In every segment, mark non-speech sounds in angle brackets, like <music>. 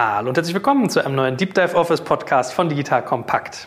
Hallo und herzlich willkommen zu einem neuen Deep Dive Office Podcast von Digital Kompakt.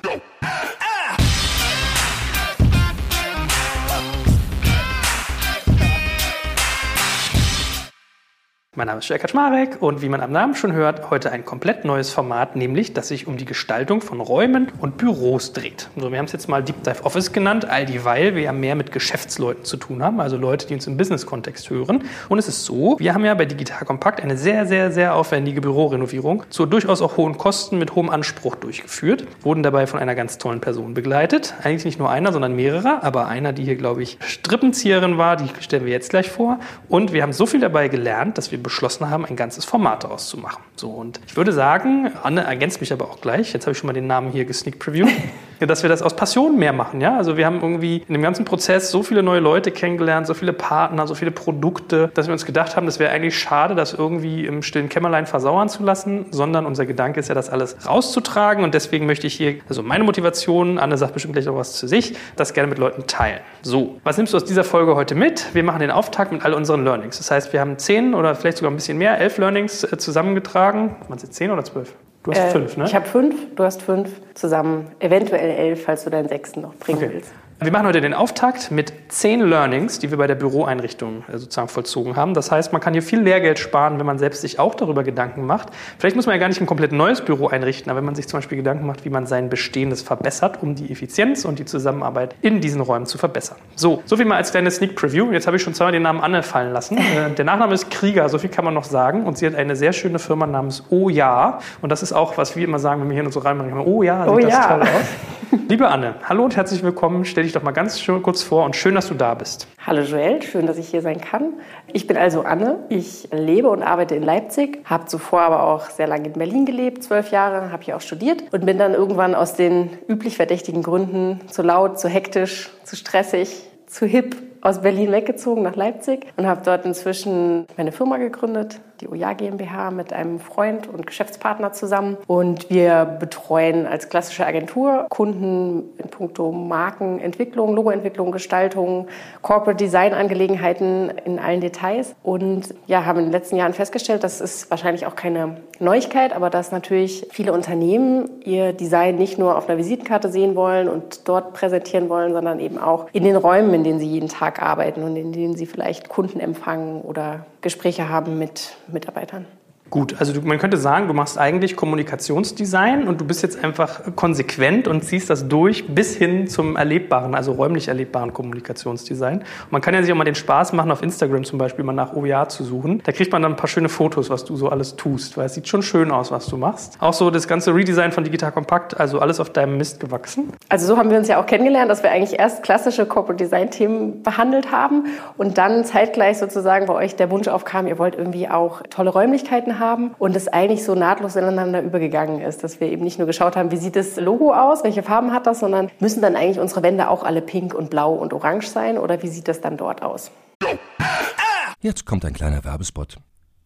Mein Name ist Jörg Kaczmarek und wie man am Namen schon hört, heute ein komplett neues Format, nämlich das sich um die Gestaltung von Räumen und Büros dreht. So, wir haben es jetzt mal Deep Dive Office genannt, all dieweil wir ja mehr mit Geschäftsleuten zu tun haben, also Leute, die uns im Business-Kontext hören. Und es ist so, wir haben ja bei Digital Kompakt eine sehr, sehr, sehr aufwendige Bürorenovierung zu durchaus auch hohen Kosten mit hohem Anspruch durchgeführt, wurden dabei von einer ganz tollen Person begleitet. Eigentlich nicht nur einer, sondern mehrere, aber einer, die hier, glaube ich, Strippenzieherin war, die stellen wir jetzt gleich vor. Und wir haben so viel dabei gelernt, dass wir beschlossen haben, ein ganzes Format daraus zu machen. So, und ich würde sagen, Anne ergänzt mich aber auch gleich, jetzt habe ich schon mal den Namen hier gesneak preview, <laughs> dass wir das aus Passion mehr machen. Ja? Also wir haben irgendwie in dem ganzen Prozess so viele neue Leute kennengelernt, so viele Partner, so viele Produkte, dass wir uns gedacht haben, das wäre eigentlich schade, das irgendwie im stillen Kämmerlein versauern zu lassen, sondern unser Gedanke ist ja, das alles rauszutragen und deswegen möchte ich hier, also meine Motivation, Anne sagt bestimmt gleich noch was zu sich, das gerne mit Leuten teilen. So, was nimmst du aus dieser Folge heute mit? Wir machen den Auftakt mit all unseren Learnings. Das heißt, wir haben zehn oder vielleicht sogar ein bisschen mehr, elf Learnings äh, zusammengetragen. Waren jetzt zehn oder zwölf? Du hast Äh, fünf, ne? Ich habe fünf, du hast fünf. Zusammen eventuell elf, falls du deinen sechsten noch bringen Okay. willst. Wir machen heute den Auftakt mit zehn Learnings, die wir bei der Büroeinrichtung äh, sozusagen vollzogen haben. Das heißt, man kann hier viel Lehrgeld sparen, wenn man selbst sich auch darüber Gedanken macht. Vielleicht muss man ja gar nicht ein komplett neues Büro einrichten, aber wenn man sich zum Beispiel Gedanken macht, wie man sein Bestehendes verbessert, um die Effizienz und die Zusammenarbeit in diesen Räumen zu verbessern. So, so viel mal als kleine Sneak Preview. Jetzt habe ich schon zweimal den Namen Anne fallen lassen. <laughs> Äh, Der Nachname ist Krieger, so viel kann man noch sagen. Und sie hat eine sehr schöne Firma namens Oh Ja. Und das ist auch, was wir immer sagen, wenn wir hier in so reinmachen. Oh ja, sieht Oh das ja. toll aus. Liebe Anne, hallo und herzlich willkommen. Stell dich doch mal ganz kurz vor und schön, dass du da bist. Hallo Joel, schön, dass ich hier sein kann. Ich bin also Anne. Ich lebe und arbeite in Leipzig, habe zuvor aber auch sehr lange in Berlin gelebt, zwölf Jahre, habe hier auch studiert und bin dann irgendwann aus den üblich verdächtigen Gründen zu laut, zu hektisch, zu stressig, zu hip aus Berlin weggezogen nach Leipzig und habe dort inzwischen meine Firma gegründet, die Oja GmbH, mit einem Freund und Geschäftspartner zusammen. Und wir betreuen als klassische Agentur Kunden in puncto Markenentwicklung, Logoentwicklung, Gestaltung, Corporate Design Angelegenheiten in allen Details. Und ja, haben in den letzten Jahren festgestellt, das ist wahrscheinlich auch keine Neuigkeit, aber dass natürlich viele Unternehmen ihr Design nicht nur auf einer Visitenkarte sehen wollen und dort präsentieren wollen, sondern eben auch in den Räumen, in denen sie jeden Tag arbeiten und in denen sie vielleicht Kunden empfangen oder Gespräche haben mit Mitarbeitern. Gut, also du, man könnte sagen, du machst eigentlich Kommunikationsdesign und du bist jetzt einfach konsequent und ziehst das durch bis hin zum erlebbaren, also räumlich erlebbaren Kommunikationsdesign. Und man kann ja sich auch mal den Spaß machen, auf Instagram zum Beispiel mal nach OER zu suchen. Da kriegt man dann ein paar schöne Fotos, was du so alles tust, weil es sieht schon schön aus, was du machst. Auch so das ganze Redesign von Digital Kompakt, also alles auf deinem Mist gewachsen. Also so haben wir uns ja auch kennengelernt, dass wir eigentlich erst klassische Corporate Design Themen behandelt haben und dann zeitgleich sozusagen bei euch der Wunsch aufkam, ihr wollt irgendwie auch tolle Räumlichkeiten haben und es eigentlich so nahtlos ineinander übergegangen ist, dass wir eben nicht nur geschaut haben, wie sieht das Logo aus, welche Farben hat das, sondern müssen dann eigentlich unsere Wände auch alle pink und blau und orange sein oder wie sieht das dann dort aus? Jetzt kommt ein kleiner Werbespot.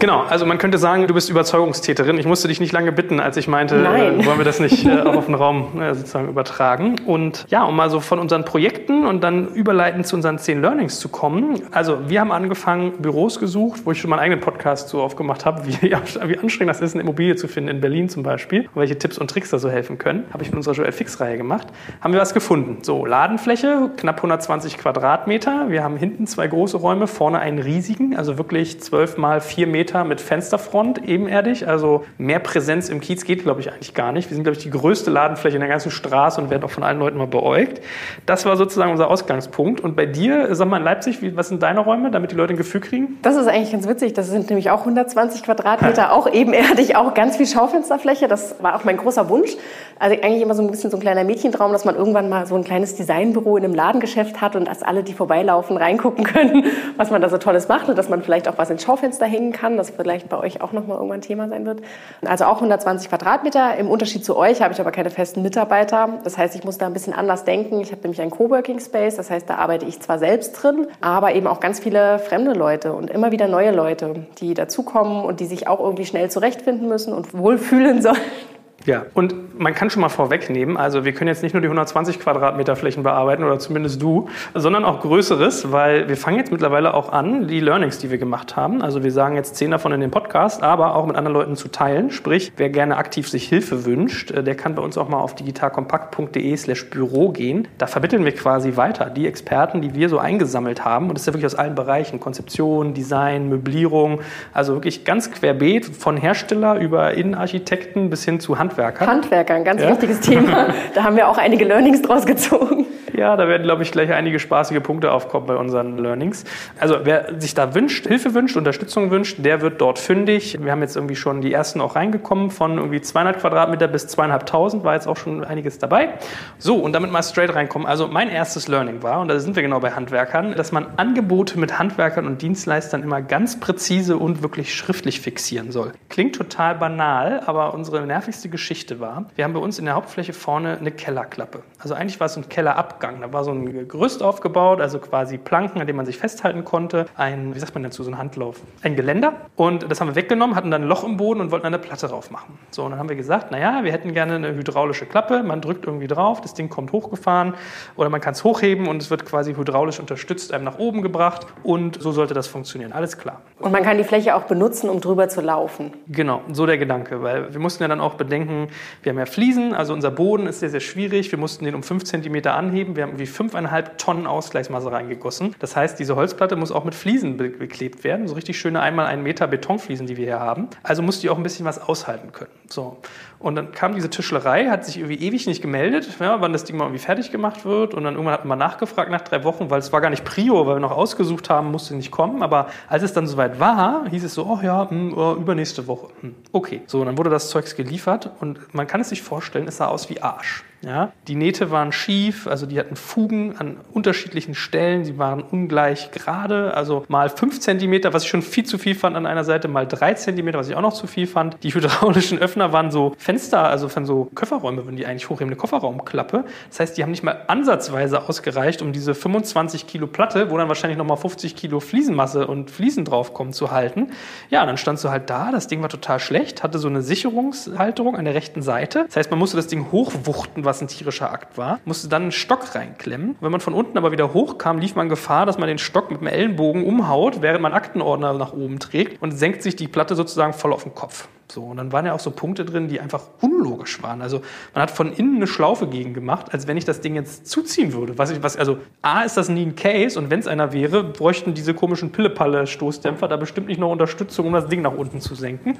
Genau, also man könnte sagen, du bist Überzeugungstäterin. Ich musste dich nicht lange bitten, als ich meinte, äh, wollen wir das nicht äh, auch <laughs> auf den Raum äh, sozusagen übertragen. Und ja, um mal so von unseren Projekten und dann überleitend zu unseren zehn Learnings zu kommen. Also wir haben angefangen, Büros gesucht, wo ich schon meinen eigenen Podcast so aufgemacht habe, wie, <laughs> wie anstrengend das ist, eine Immobilie zu finden in Berlin zum Beispiel, und welche Tipps und Tricks da so helfen können. Habe ich mit unserer Joel Fix-Reihe gemacht. Haben wir was gefunden. So, Ladenfläche, knapp 120 Quadratmeter. Wir haben hinten zwei große Räume, vorne einen riesigen, also wirklich 12 mal 4 Meter Meter mit Fensterfront, ebenerdig. Also mehr Präsenz im Kiez geht, glaube ich, eigentlich gar nicht. Wir sind, glaube ich, die größte Ladenfläche in der ganzen Straße und werden auch von allen Leuten mal beäugt. Das war sozusagen unser Ausgangspunkt. Und bei dir, sag mal in Leipzig, wie, was sind deine Räume, damit die Leute ein Gefühl kriegen? Das ist eigentlich ganz witzig. Das sind nämlich auch 120 Quadratmeter, auch ebenerdig, auch ganz viel Schaufensterfläche. Das war auch mein großer Wunsch. Also eigentlich immer so ein bisschen so ein kleiner Mädchentraum, dass man irgendwann mal so ein kleines Designbüro in einem Ladengeschäft hat und dass alle, die vorbeilaufen, reingucken können, was man da so Tolles macht und dass man vielleicht auch was ins Schaufenster hängen kann, das vielleicht bei euch auch nochmal irgendwann Thema sein wird. Also auch 120 Quadratmeter. Im Unterschied zu euch habe ich aber keine festen Mitarbeiter. Das heißt, ich muss da ein bisschen anders denken. Ich habe nämlich einen Coworking Space, das heißt, da arbeite ich zwar selbst drin, aber eben auch ganz viele fremde Leute und immer wieder neue Leute, die dazukommen und die sich auch irgendwie schnell zurechtfinden müssen und wohlfühlen <laughs> sollen. Ja, und man kann schon mal vorwegnehmen, also wir können jetzt nicht nur die 120 Quadratmeter Flächen bearbeiten oder zumindest du, sondern auch Größeres, weil wir fangen jetzt mittlerweile auch an, die Learnings, die wir gemacht haben. Also wir sagen jetzt zehn davon in dem Podcast, aber auch mit anderen Leuten zu teilen. Sprich, wer gerne aktiv sich Hilfe wünscht, äh, der kann bei uns auch mal auf digitalkompakt.de slash Büro gehen. Da vermitteln wir quasi weiter die Experten, die wir so eingesammelt haben. Und das ist ja wirklich aus allen Bereichen. Konzeption, Design, Möblierung, also wirklich ganz querbeet von Hersteller über Innenarchitekten bis hin zu Handwerk Handwerkern. Handwerker, ein ganz ja? wichtiges Thema. <laughs> Da haben wir auch einige Learnings draus gezogen. Ja, da werden, glaube ich, gleich einige spaßige Punkte aufkommen bei unseren Learnings. Also wer sich da wünscht, Hilfe wünscht, Unterstützung wünscht, der wird dort fündig. Wir haben jetzt irgendwie schon die ersten auch reingekommen, von irgendwie 200 Quadratmeter bis zweieinhalbtausend war jetzt auch schon einiges dabei. So, und damit mal straight reinkommen. Also mein erstes Learning war, und da sind wir genau bei Handwerkern, dass man Angebote mit Handwerkern und Dienstleistern immer ganz präzise und wirklich schriftlich fixieren soll. Klingt total banal, aber unsere nervigste Geschichte war, wir haben bei uns in der Hauptfläche vorne eine Kellerklappe. Also eigentlich war es ein Kellerabgang Aufgang. Da war so ein Gerüst aufgebaut, also quasi Planken, an denen man sich festhalten konnte. Ein, wie sagt man dazu, so ein Handlauf. Ein Geländer. Und das haben wir weggenommen, hatten dann ein Loch im Boden und wollten eine Platte drauf machen. So, und dann haben wir gesagt, naja, wir hätten gerne eine hydraulische Klappe. Man drückt irgendwie drauf, das Ding kommt hochgefahren oder man kann es hochheben und es wird quasi hydraulisch unterstützt, einem nach oben gebracht. Und so sollte das funktionieren. Alles klar. Und man kann die Fläche auch benutzen, um drüber zu laufen. Genau, so der Gedanke. Weil wir mussten ja dann auch bedenken, wir haben ja Fliesen, also unser Boden ist sehr, sehr schwierig. Wir mussten den um 5 cm anheben wir haben irgendwie fünfeinhalb Tonnen Ausgleichsmasse reingegossen. Das heißt, diese Holzplatte muss auch mit Fliesen beklebt werden. So richtig schöne einmal einen Meter Betonfliesen, die wir hier haben. Also muss die auch ein bisschen was aushalten können. So. Und dann kam diese Tischlerei, hat sich irgendwie ewig nicht gemeldet, ja, wann das Ding mal irgendwie fertig gemacht wird. Und dann irgendwann hat man nachgefragt nach drei Wochen, weil es war gar nicht Prio, weil wir noch ausgesucht haben, musste nicht kommen. Aber als es dann soweit war, hieß es so, oh ja, mh, hm, übernächste Woche. Hm, okay. So, dann wurde das Zeugs geliefert und man kann es sich vorstellen, es sah aus wie Arsch. Ja, die Nähte waren schief, also die hatten Fugen an unterschiedlichen Stellen, sie waren ungleich gerade, also mal 5 cm, was ich schon viel zu viel fand an einer Seite, mal 3 cm, was ich auch noch zu viel fand. Die hydraulischen Öffner waren so Fenster, also von so Kofferräume, wenn die eigentlich hochheben, eine Kofferraumklappe. Das heißt, die haben nicht mal ansatzweise ausgereicht, um diese 25 Kilo Platte, wo dann wahrscheinlich nochmal 50 Kilo Fliesenmasse und Fliesen draufkommen, zu halten. Ja, dann standst du halt da, das Ding war total schlecht, hatte so eine Sicherungshalterung an der rechten Seite. Das heißt, man musste das Ding hochwuchten, was ein tierischer Akt war, musste dann einen Stock reinklemmen. Wenn man von unten aber wieder hochkam, lief man Gefahr, dass man den Stock mit dem Ellenbogen umhaut, während man Aktenordner nach oben trägt und senkt sich die Platte sozusagen voll auf den Kopf. So, und dann waren ja auch so Punkte drin, die einfach unlogisch waren. Also man hat von innen eine Schlaufe gegen gemacht, als wenn ich das Ding jetzt zuziehen würde. Was ich, was, also A ist das nie ein Case und wenn es einer wäre, bräuchten diese komischen Pillepalle-Stoßdämpfer da bestimmt nicht noch Unterstützung, um das Ding nach unten zu senken.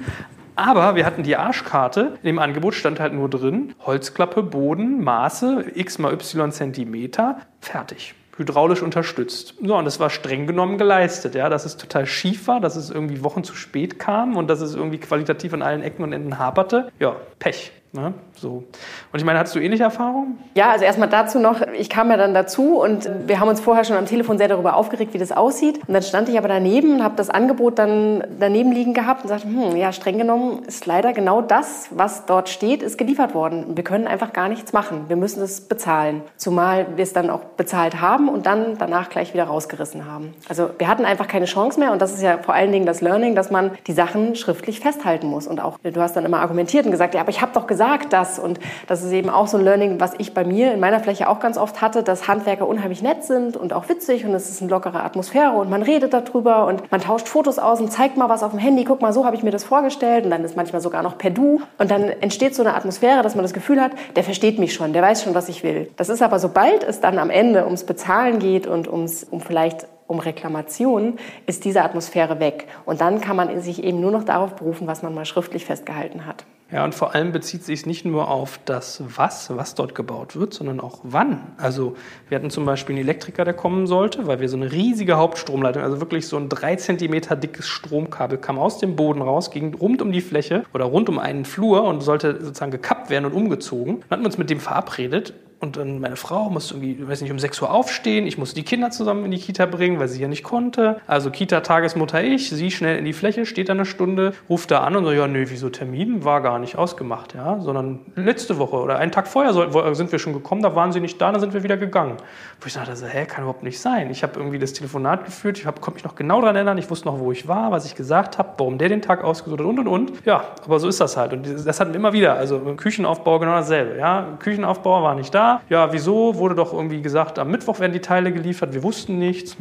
Aber wir hatten die Arschkarte. In dem Angebot stand halt nur drin, Holzklappe, Boden, Maße, x mal y Zentimeter, fertig hydraulisch unterstützt. So, und das war streng genommen geleistet, ja, dass es total schief war, dass es irgendwie Wochen zu spät kam und dass es irgendwie qualitativ an allen Ecken und Enden haperte. Ja, Pech. Ne? So. Und ich meine, hattest du ähnliche Erfahrungen? Ja, also erstmal dazu noch, ich kam ja dann dazu und wir haben uns vorher schon am Telefon sehr darüber aufgeregt, wie das aussieht. Und dann stand ich aber daneben und habe das Angebot dann daneben liegen gehabt und sagte, hm, ja, streng genommen ist leider genau das, was dort steht, ist geliefert worden. Wir können einfach gar nichts machen. Wir müssen es bezahlen. Zumal wir es dann auch bezahlt haben und dann danach gleich wieder rausgerissen haben. Also wir hatten einfach keine Chance mehr und das ist ja vor allen Dingen das Learning, dass man die Sachen schriftlich festhalten muss. Und auch, du hast dann immer argumentiert und gesagt, ja, aber ich habe doch gesagt, gesagt das. Und das ist eben auch so ein Learning, was ich bei mir in meiner Fläche auch ganz oft hatte, dass Handwerker unheimlich nett sind und auch witzig und es ist eine lockere Atmosphäre und man redet darüber und man tauscht Fotos aus und zeigt mal was auf dem Handy. Guck mal, so habe ich mir das vorgestellt und dann ist manchmal sogar noch per Du. Und dann entsteht so eine Atmosphäre, dass man das Gefühl hat, der versteht mich schon, der weiß schon, was ich will. Das ist aber, sobald es dann am Ende ums Bezahlen geht und ums, um vielleicht um Reklamationen, ist diese Atmosphäre weg. Und dann kann man sich eben nur noch darauf berufen, was man mal schriftlich festgehalten hat. Ja, und vor allem bezieht sich es nicht nur auf das Was, was dort gebaut wird, sondern auch wann. Also wir hatten zum Beispiel einen Elektriker, der kommen sollte, weil wir so eine riesige Hauptstromleitung, also wirklich so ein drei Zentimeter dickes Stromkabel kam aus dem Boden raus, ging rund um die Fläche oder rund um einen Flur und sollte sozusagen gekappt werden und umgezogen. Dann hatten wir uns mit dem verabredet und dann meine Frau musste irgendwie, weiß nicht, um 6 Uhr aufstehen. Ich musste die Kinder zusammen in die Kita bringen, weil sie ja nicht konnte. Also Kita-Tagesmutter ich, sie schnell in die Fläche, steht da eine Stunde, ruft da an und so, ja, nö, wieso Termin? War gar nicht ausgemacht, ja. Sondern letzte Woche oder einen Tag vorher sind wir schon gekommen, da waren sie nicht da, dann sind wir wieder gegangen. Wo ich dachte, hä, kann überhaupt nicht sein. Ich habe irgendwie das Telefonat geführt, ich konnte mich noch genau daran erinnern, ich wusste noch, wo ich war, was ich gesagt habe, warum der den Tag ausgesucht hat und und und. Ja, aber so ist das halt. Und das hatten wir immer wieder. Also Küchenaufbau genau dasselbe. Ja, Küchenaufbau war nicht da. Ja, wieso? Wurde doch irgendwie gesagt, am Mittwoch werden die Teile geliefert. Wir wussten nichts.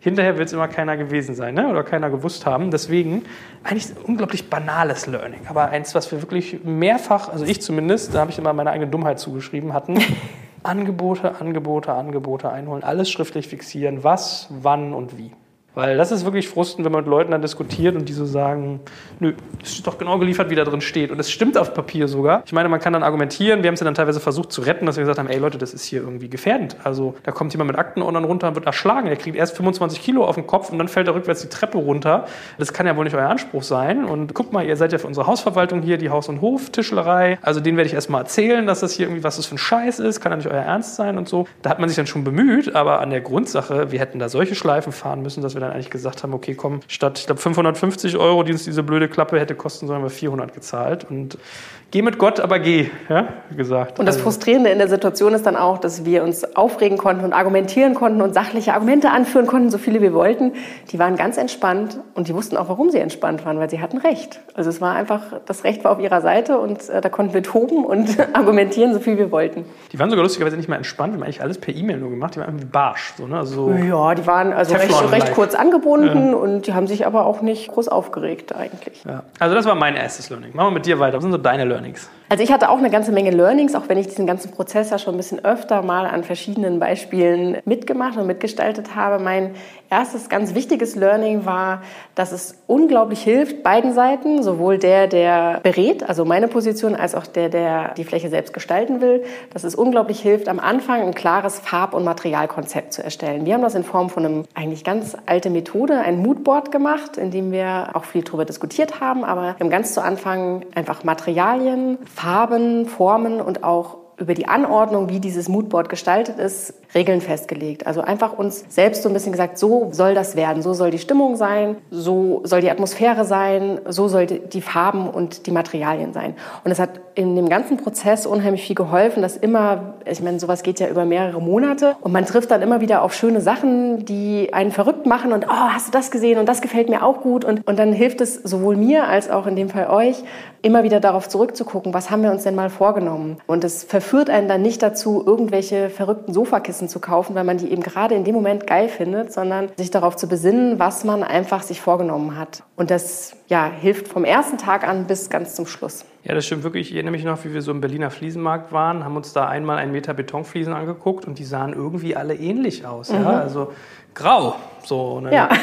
Hinterher wird es immer keiner gewesen sein ne? oder keiner gewusst haben. Deswegen eigentlich ein unglaublich banales Learning. Aber eins, was wir wirklich mehrfach, also ich zumindest, da habe ich immer meine eigene Dummheit zugeschrieben, hatten. <laughs> Angebote, Angebote, Angebote einholen, alles schriftlich fixieren, was, wann und wie. Weil das ist wirklich frustend, wenn man mit Leuten dann diskutiert und die so sagen, nö, es ist doch genau geliefert, wie da drin steht. Und es stimmt auf Papier sogar. Ich meine, man kann dann argumentieren, wir haben es ja dann teilweise versucht zu retten, dass wir gesagt haben, ey Leute, das ist hier irgendwie gefährdend. Also da kommt jemand mit Aktenordnern runter und wird erschlagen. Der kriegt erst 25 Kilo auf den Kopf und dann fällt er rückwärts die Treppe runter. Das kann ja wohl nicht euer Anspruch sein. Und guck mal, ihr seid ja für unsere Hausverwaltung hier, die Haus- und Hof-Tischlerei. Also denen werde ich erst mal erzählen, dass das hier irgendwie, was das für ein Scheiß ist, kann ja nicht euer Ernst sein und so. Da hat man sich dann schon bemüht, aber an der Grundsache, wir hätten da solche Schleifen fahren müssen, dass wir dann eigentlich gesagt haben, okay, komm, statt, ich glaube, 550 Euro, die uns diese blöde Klappe hätte kosten sollen, haben wir 400 gezahlt. Und Geh mit Gott, aber geh, ja, gesagt. Und das also Frustrierende in der Situation ist dann auch, dass wir uns aufregen konnten und argumentieren konnten und sachliche Argumente anführen konnten, so viele wir wollten. Die waren ganz entspannt und die wussten auch, warum sie entspannt waren, weil sie hatten Recht. Also es war einfach, das Recht war auf ihrer Seite und äh, da konnten wir toben und <laughs> argumentieren, so viel wir wollten. Die waren sogar lustigerweise nicht mehr entspannt, wir haben eigentlich alles per E-Mail nur gemacht, die waren irgendwie barsch. So, ne? also ja, die waren also recht, recht, kurz angebunden ja. und die haben sich aber auch nicht groß aufgeregt eigentlich. Ja. Also das war mein erstes Learning. Machen wir mit dir weiter. Was sind so deine Learnings? Also ich hatte auch eine ganze Menge Learnings, auch wenn ich diesen ganzen Prozess ja schon ein bisschen öfter mal an verschiedenen Beispielen mitgemacht und mitgestaltet habe. Mein erstes ganz wichtiges Learning war, dass es unglaublich hilft, beiden Seiten, sowohl der, der berät, also meine Position, als auch der, der die Fläche selbst gestalten will, dass es unglaublich hilft, am Anfang ein klares Farb- und Materialkonzept zu erstellen. Wir haben das in Form von einem eigentlich ganz alte Methode, ein Moodboard gemacht, in dem wir auch viel darüber diskutiert haben, aber wir haben ganz zu Anfang einfach Materialien, Farben, Formen und auch über die Anordnung, wie dieses Moodboard gestaltet ist, Regeln festgelegt. Also einfach uns selbst so ein bisschen gesagt, so soll das werden, so soll die Stimmung sein, so soll die Atmosphäre sein, so soll die Farben und die Materialien sein. Und es hat in dem ganzen Prozess unheimlich viel geholfen, dass immer, ich meine, sowas geht ja über mehrere Monate und man trifft dann immer wieder auf schöne Sachen, die einen verrückt machen und, oh, hast du das gesehen und das gefällt mir auch gut und, und dann hilft es sowohl mir als auch in dem Fall euch, immer wieder darauf zurückzugucken, was haben wir uns denn mal vorgenommen. Und es verführt einen dann nicht dazu, irgendwelche verrückten Sofakissen zu kaufen, weil man die eben gerade in dem Moment geil findet, sondern sich darauf zu besinnen, was man einfach sich vorgenommen hat. Und das ja, hilft vom ersten Tag an bis ganz zum Schluss. Ja, das stimmt wirklich. Ich erinnere mich noch, wie wir so im Berliner Fliesenmarkt waren, haben uns da einmal einen Meter Betonfliesen angeguckt und die sahen irgendwie alle ähnlich aus. Mhm. Ja? Also grau. So. Dann ja. <laughs>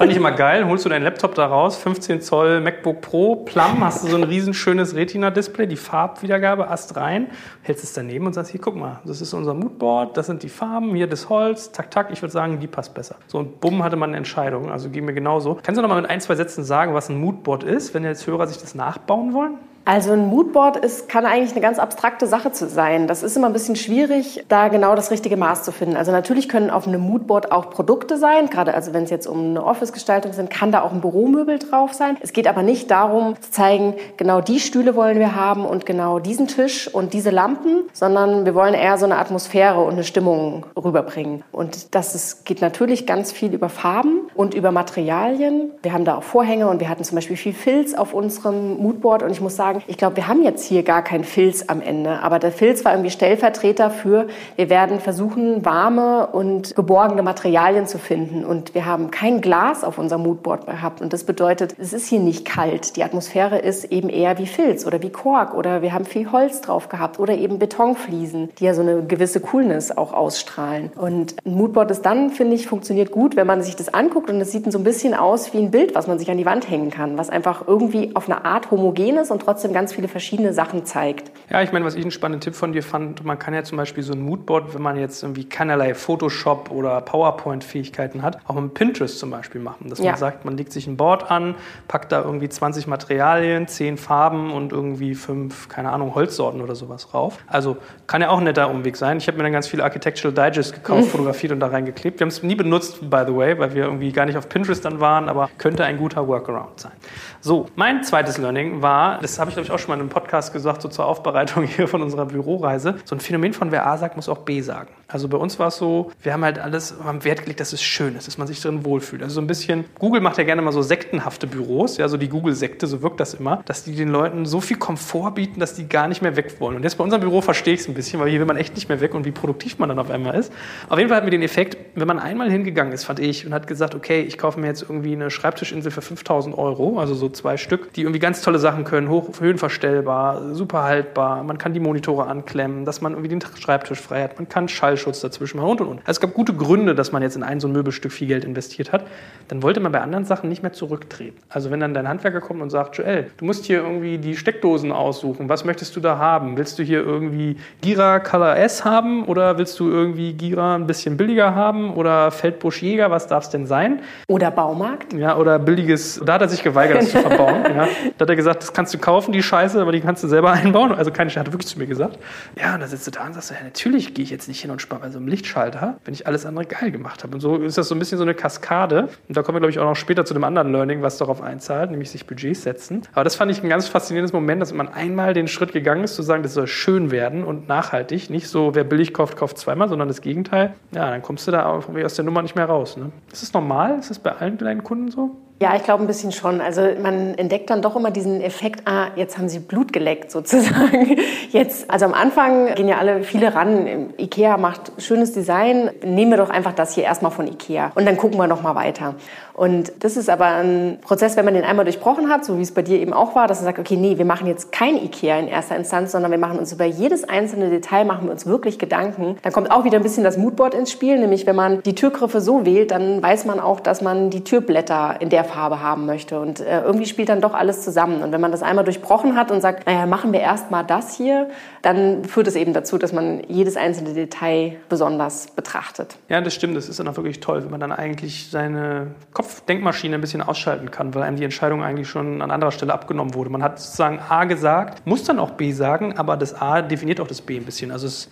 Fand ich immer geil. Holst du deinen Laptop da raus, 15 Zoll MacBook Pro, Plum, hast du so ein riesenschönes Retina-Display, die Farbwiedergabe, Ast rein, hältst es daneben und sagst, hier, guck mal, das ist unser Moodboard, das sind die Farben, hier das Holz, tak, tak, ich würde sagen, die passt besser. So, und bumm, hatte man eine Entscheidung. Also ging mir genauso. Kannst du noch mal mit ein, zwei Sätzen sagen, was ein Moodboard ist, wenn jetzt Hörer sich das nachbauen wollen? Also ein Moodboard ist, kann eigentlich eine ganz abstrakte Sache zu sein. Das ist immer ein bisschen schwierig, da genau das richtige Maß zu finden. Also natürlich können auf einem Moodboard auch Produkte sein, gerade also wenn es jetzt um eine Office-Gestaltung sind, kann da auch ein Büromöbel drauf sein. Es geht aber nicht darum zu zeigen, genau die Stühle wollen wir haben und genau diesen Tisch und diese Lampen, sondern wir wollen eher so eine Atmosphäre und eine Stimmung rüberbringen. Und das ist, geht natürlich ganz viel über Farben und über Materialien. Wir haben da auch Vorhänge und wir hatten zum Beispiel viel Filz auf unserem Moodboard und ich muss sagen, sagen, ich glaube, wir haben jetzt hier gar keinen Filz am Ende, aber der Filz war irgendwie Stellvertreter für, wir werden versuchen, warme und geborgene Materialien zu finden. Und wir haben kein Glas auf unserem Moodboard gehabt. Und das bedeutet, es ist hier nicht kalt, die Atmosphäre ist eben eher wie Filz oder wie Kork oder wir haben viel Holz drauf gehabt oder eben Betonfliesen, die ja so eine gewisse Coolness auch ausstrahlen. Und ein Moodboard ist dann, finde ich, funktioniert gut, wenn man sich das anguckt und es sieht so ein bisschen aus wie ein Bild, was man sich an die Wand hängen kann, was einfach irgendwie auf eine Art homogen ist und trotzdem ganz viele verschiedene Sachen zeigt. Ja, ich meine, was ich einen spannenden Tipp von dir fand, man kann ja zum Beispiel so ein Moodboard, wenn man jetzt irgendwie keinerlei Photoshop oder PowerPoint-Fähigkeiten hat, auch mit Pinterest zum Beispiel machen. Dass ja. man sagt, man legt sich ein Board an, packt da irgendwie 20 Materialien, 10 Farben und irgendwie fünf, keine Ahnung, Holzsorten oder sowas rauf. Also kann ja auch ein netter Umweg sein. Ich habe mir dann ganz viele Architectural Digest gekauft, <laughs> fotografiert und da reingeklebt. Wir haben es nie benutzt, by the way, weil wir irgendwie gar nicht auf Pinterest dann waren, aber könnte ein guter Workaround sein. So, mein zweites Learning war, das habe ich glaube ich auch schon mal in einem Podcast gesagt, so zur Aufbereitung hier von unserer Büroreise, so ein Phänomen von wer A sagt, muss auch B sagen. Also bei uns war es so, wir haben halt alles, haben Wert gelegt, dass es schön ist, dass man sich drin wohlfühlt. Also so ein bisschen, Google macht ja gerne mal so sektenhafte Büros, ja, so die Google-Sekte, so wirkt das immer, dass die den Leuten so viel Komfort bieten, dass die gar nicht mehr weg wollen. Und jetzt bei unserem Büro verstehe ich es ein bisschen, weil hier will man echt nicht mehr weg und wie produktiv man dann auf einmal ist. Auf jeden Fall hat mir den Effekt, wenn man einmal hingegangen ist, fand ich, und hat gesagt, okay, ich kaufe mir jetzt irgendwie eine Schreibtischinsel für 5000 Euro, also so zwei Stück, die irgendwie ganz tolle Sachen können, hoch, höhenverstellbar, super haltbar, man kann die Monitore anklemmen, dass man irgendwie den Schreibtisch frei hat, man kann Schallschutz dazwischen machen und und und. Also es gab gute Gründe, dass man jetzt in ein so ein Möbelstück viel Geld investiert hat. Dann wollte man bei anderen Sachen nicht mehr zurücktreten. Also wenn dann dein Handwerker kommt und sagt, Joel, du musst hier irgendwie die Steckdosen aussuchen, was möchtest du da haben? Willst du hier irgendwie Gira Color S haben oder willst du irgendwie Gira ein bisschen billiger haben oder Feldbusch Jäger, was darf es denn sein? Oder Baumarkt? Ja, oder billiges, da hat er sich geweigert, das zu <laughs> verbauen. ja. Da hat er gesagt, das kannst du kaufen, die Scheiße, aber die kannst du selber <laughs> einbauen. Also keine hat er wirklich zu mir gesagt. Ja, und da sitzt du da und sagst, ja, natürlich gehe ich jetzt nicht hin und bei so einem Lichtschalter, wenn ich alles andere geil gemacht habe. Und so ist das so ein bisschen so eine Kaskade. Und da kommen wir, glaube ich, auch noch später zu dem anderen Learning, was darauf einzahlt, nämlich sich Budgets setzen. Aber das fand ich ein ganz faszinierendes Moment, dass man einmal den Schritt gegangen ist, zu sagen, das soll schön werden und nachhaltig. Nicht so, wer billig kauft, kauft zweimal, sondern das Gegenteil. Ja, dann kommst du da aus der Nummer nicht mehr raus. Ne? Ist das normal? Ist das bei allen deinen Kunden so? Ja, ich glaube ein bisschen schon. Also man entdeckt dann doch immer diesen Effekt, ah, jetzt haben sie Blut geleckt <laughs> sozusagen. Jetzt, also am Anfang gehen ja alle viele ran. Ikea macht schönes Design. Nehmen wir doch einfach das hier erstmal von Ikea und dann gucken wir noch mal weiter. Und das ist aber ein Prozess, wenn man den einmal durchbrochen hat, so wie es bei dir eben auch war, dass man sagt, okay, nee, wir machen jetzt kein Ikea in erster Instanz, sondern wir machen uns über jedes einzelne Detail, machen wir uns wirklich Gedanken. Dann kommt auch wieder ein bisschen das Moodboard ins Spiel, nämlich wenn man die Türgriffe so wählt, dann weiß man auch, dass man die Türblätter in der Farbe haben möchte. Und äh, irgendwie spielt dann doch alles zusammen. Und wenn man das einmal durchbrochen hat und sagt, naja, machen wir erst mal das hier, dann führt es eben dazu, dass man jedes einzelne Detail besonders betrachtet. Ja, das stimmt. Das ist dann auch wirklich toll, wenn man dann eigentlich seine Kopfdenkmaschine ein bisschen ausschalten kann, weil einem die Entscheidung eigentlich schon an anderer Stelle abgenommen wurde. Man hat sozusagen A gesagt, muss dann auch B sagen, aber das A definiert auch das B ein bisschen. Also es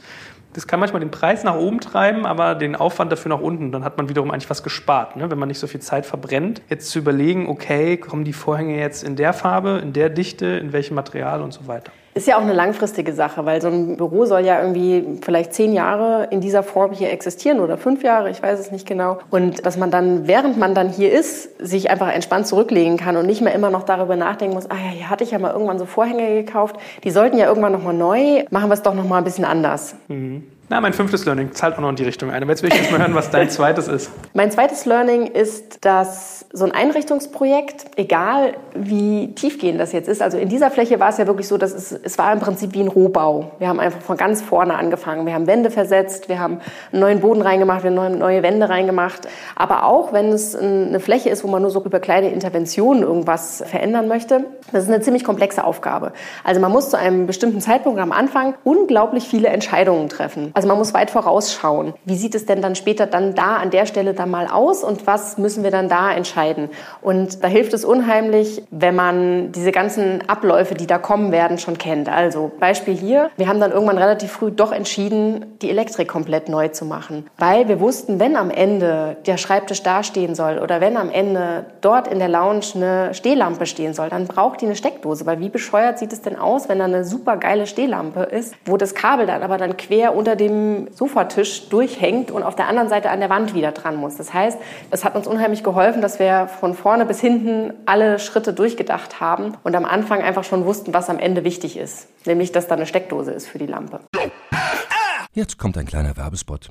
das kann manchmal den Preis nach oben treiben, aber den Aufwand dafür nach unten. Dann hat man wiederum eigentlich was gespart, ne? wenn man nicht so viel Zeit verbrennt. Jetzt zu überlegen, okay, kommen die Vorhänge jetzt in der Farbe, in der Dichte, in welchem Material und so weiter. Ist ja auch eine langfristige Sache, weil so ein Büro soll ja irgendwie vielleicht zehn Jahre in dieser Form hier existieren oder fünf Jahre, ich weiß es nicht genau. Und dass man dann, während man dann hier ist, sich einfach entspannt zurücklegen kann und nicht mehr immer noch darüber nachdenken muss, ah ja, hier hatte ich ja mal irgendwann so Vorhänge gekauft, die sollten ja irgendwann nochmal neu, machen wir es doch nochmal ein bisschen anders. Mhm. Na, mein fünftes Learning zahlt auch noch in die Richtung ein. Aber jetzt will ich jetzt mal hören, was dein zweites ist. Mein zweites Learning ist, dass so ein Einrichtungsprojekt, egal wie tiefgehend das jetzt ist, also in dieser Fläche war es ja wirklich so, dass es, es war im Prinzip wie ein Rohbau. Wir haben einfach von ganz vorne angefangen. Wir haben Wände versetzt, wir haben einen neuen Boden reingemacht, wir haben neue Wände reingemacht. Aber auch wenn es eine Fläche ist, wo man nur so über kleine Interventionen irgendwas verändern möchte, das ist eine ziemlich komplexe Aufgabe. Also man muss zu einem bestimmten Zeitpunkt am Anfang unglaublich viele Entscheidungen treffen. Also man muss weit vorausschauen. Wie sieht es denn dann später dann da an der Stelle dann mal aus und was müssen wir dann da entscheiden? Und da hilft es unheimlich, wenn man diese ganzen Abläufe, die da kommen werden, schon kennt. Also Beispiel hier, wir haben dann irgendwann relativ früh doch entschieden, die Elektrik komplett neu zu machen, weil wir wussten, wenn am Ende der Schreibtisch dastehen soll oder wenn am Ende dort in der Lounge eine Stehlampe stehen soll, dann braucht die eine Steckdose, weil wie bescheuert sieht es denn aus, wenn da eine super geile Stehlampe ist, wo das Kabel dann aber dann quer unter dem dem Sofatisch durchhängt und auf der anderen Seite an der Wand wieder dran muss. Das heißt, es hat uns unheimlich geholfen, dass wir von vorne bis hinten alle Schritte durchgedacht haben und am Anfang einfach schon wussten, was am Ende wichtig ist. Nämlich, dass da eine Steckdose ist für die Lampe. Jetzt kommt ein kleiner Werbespot.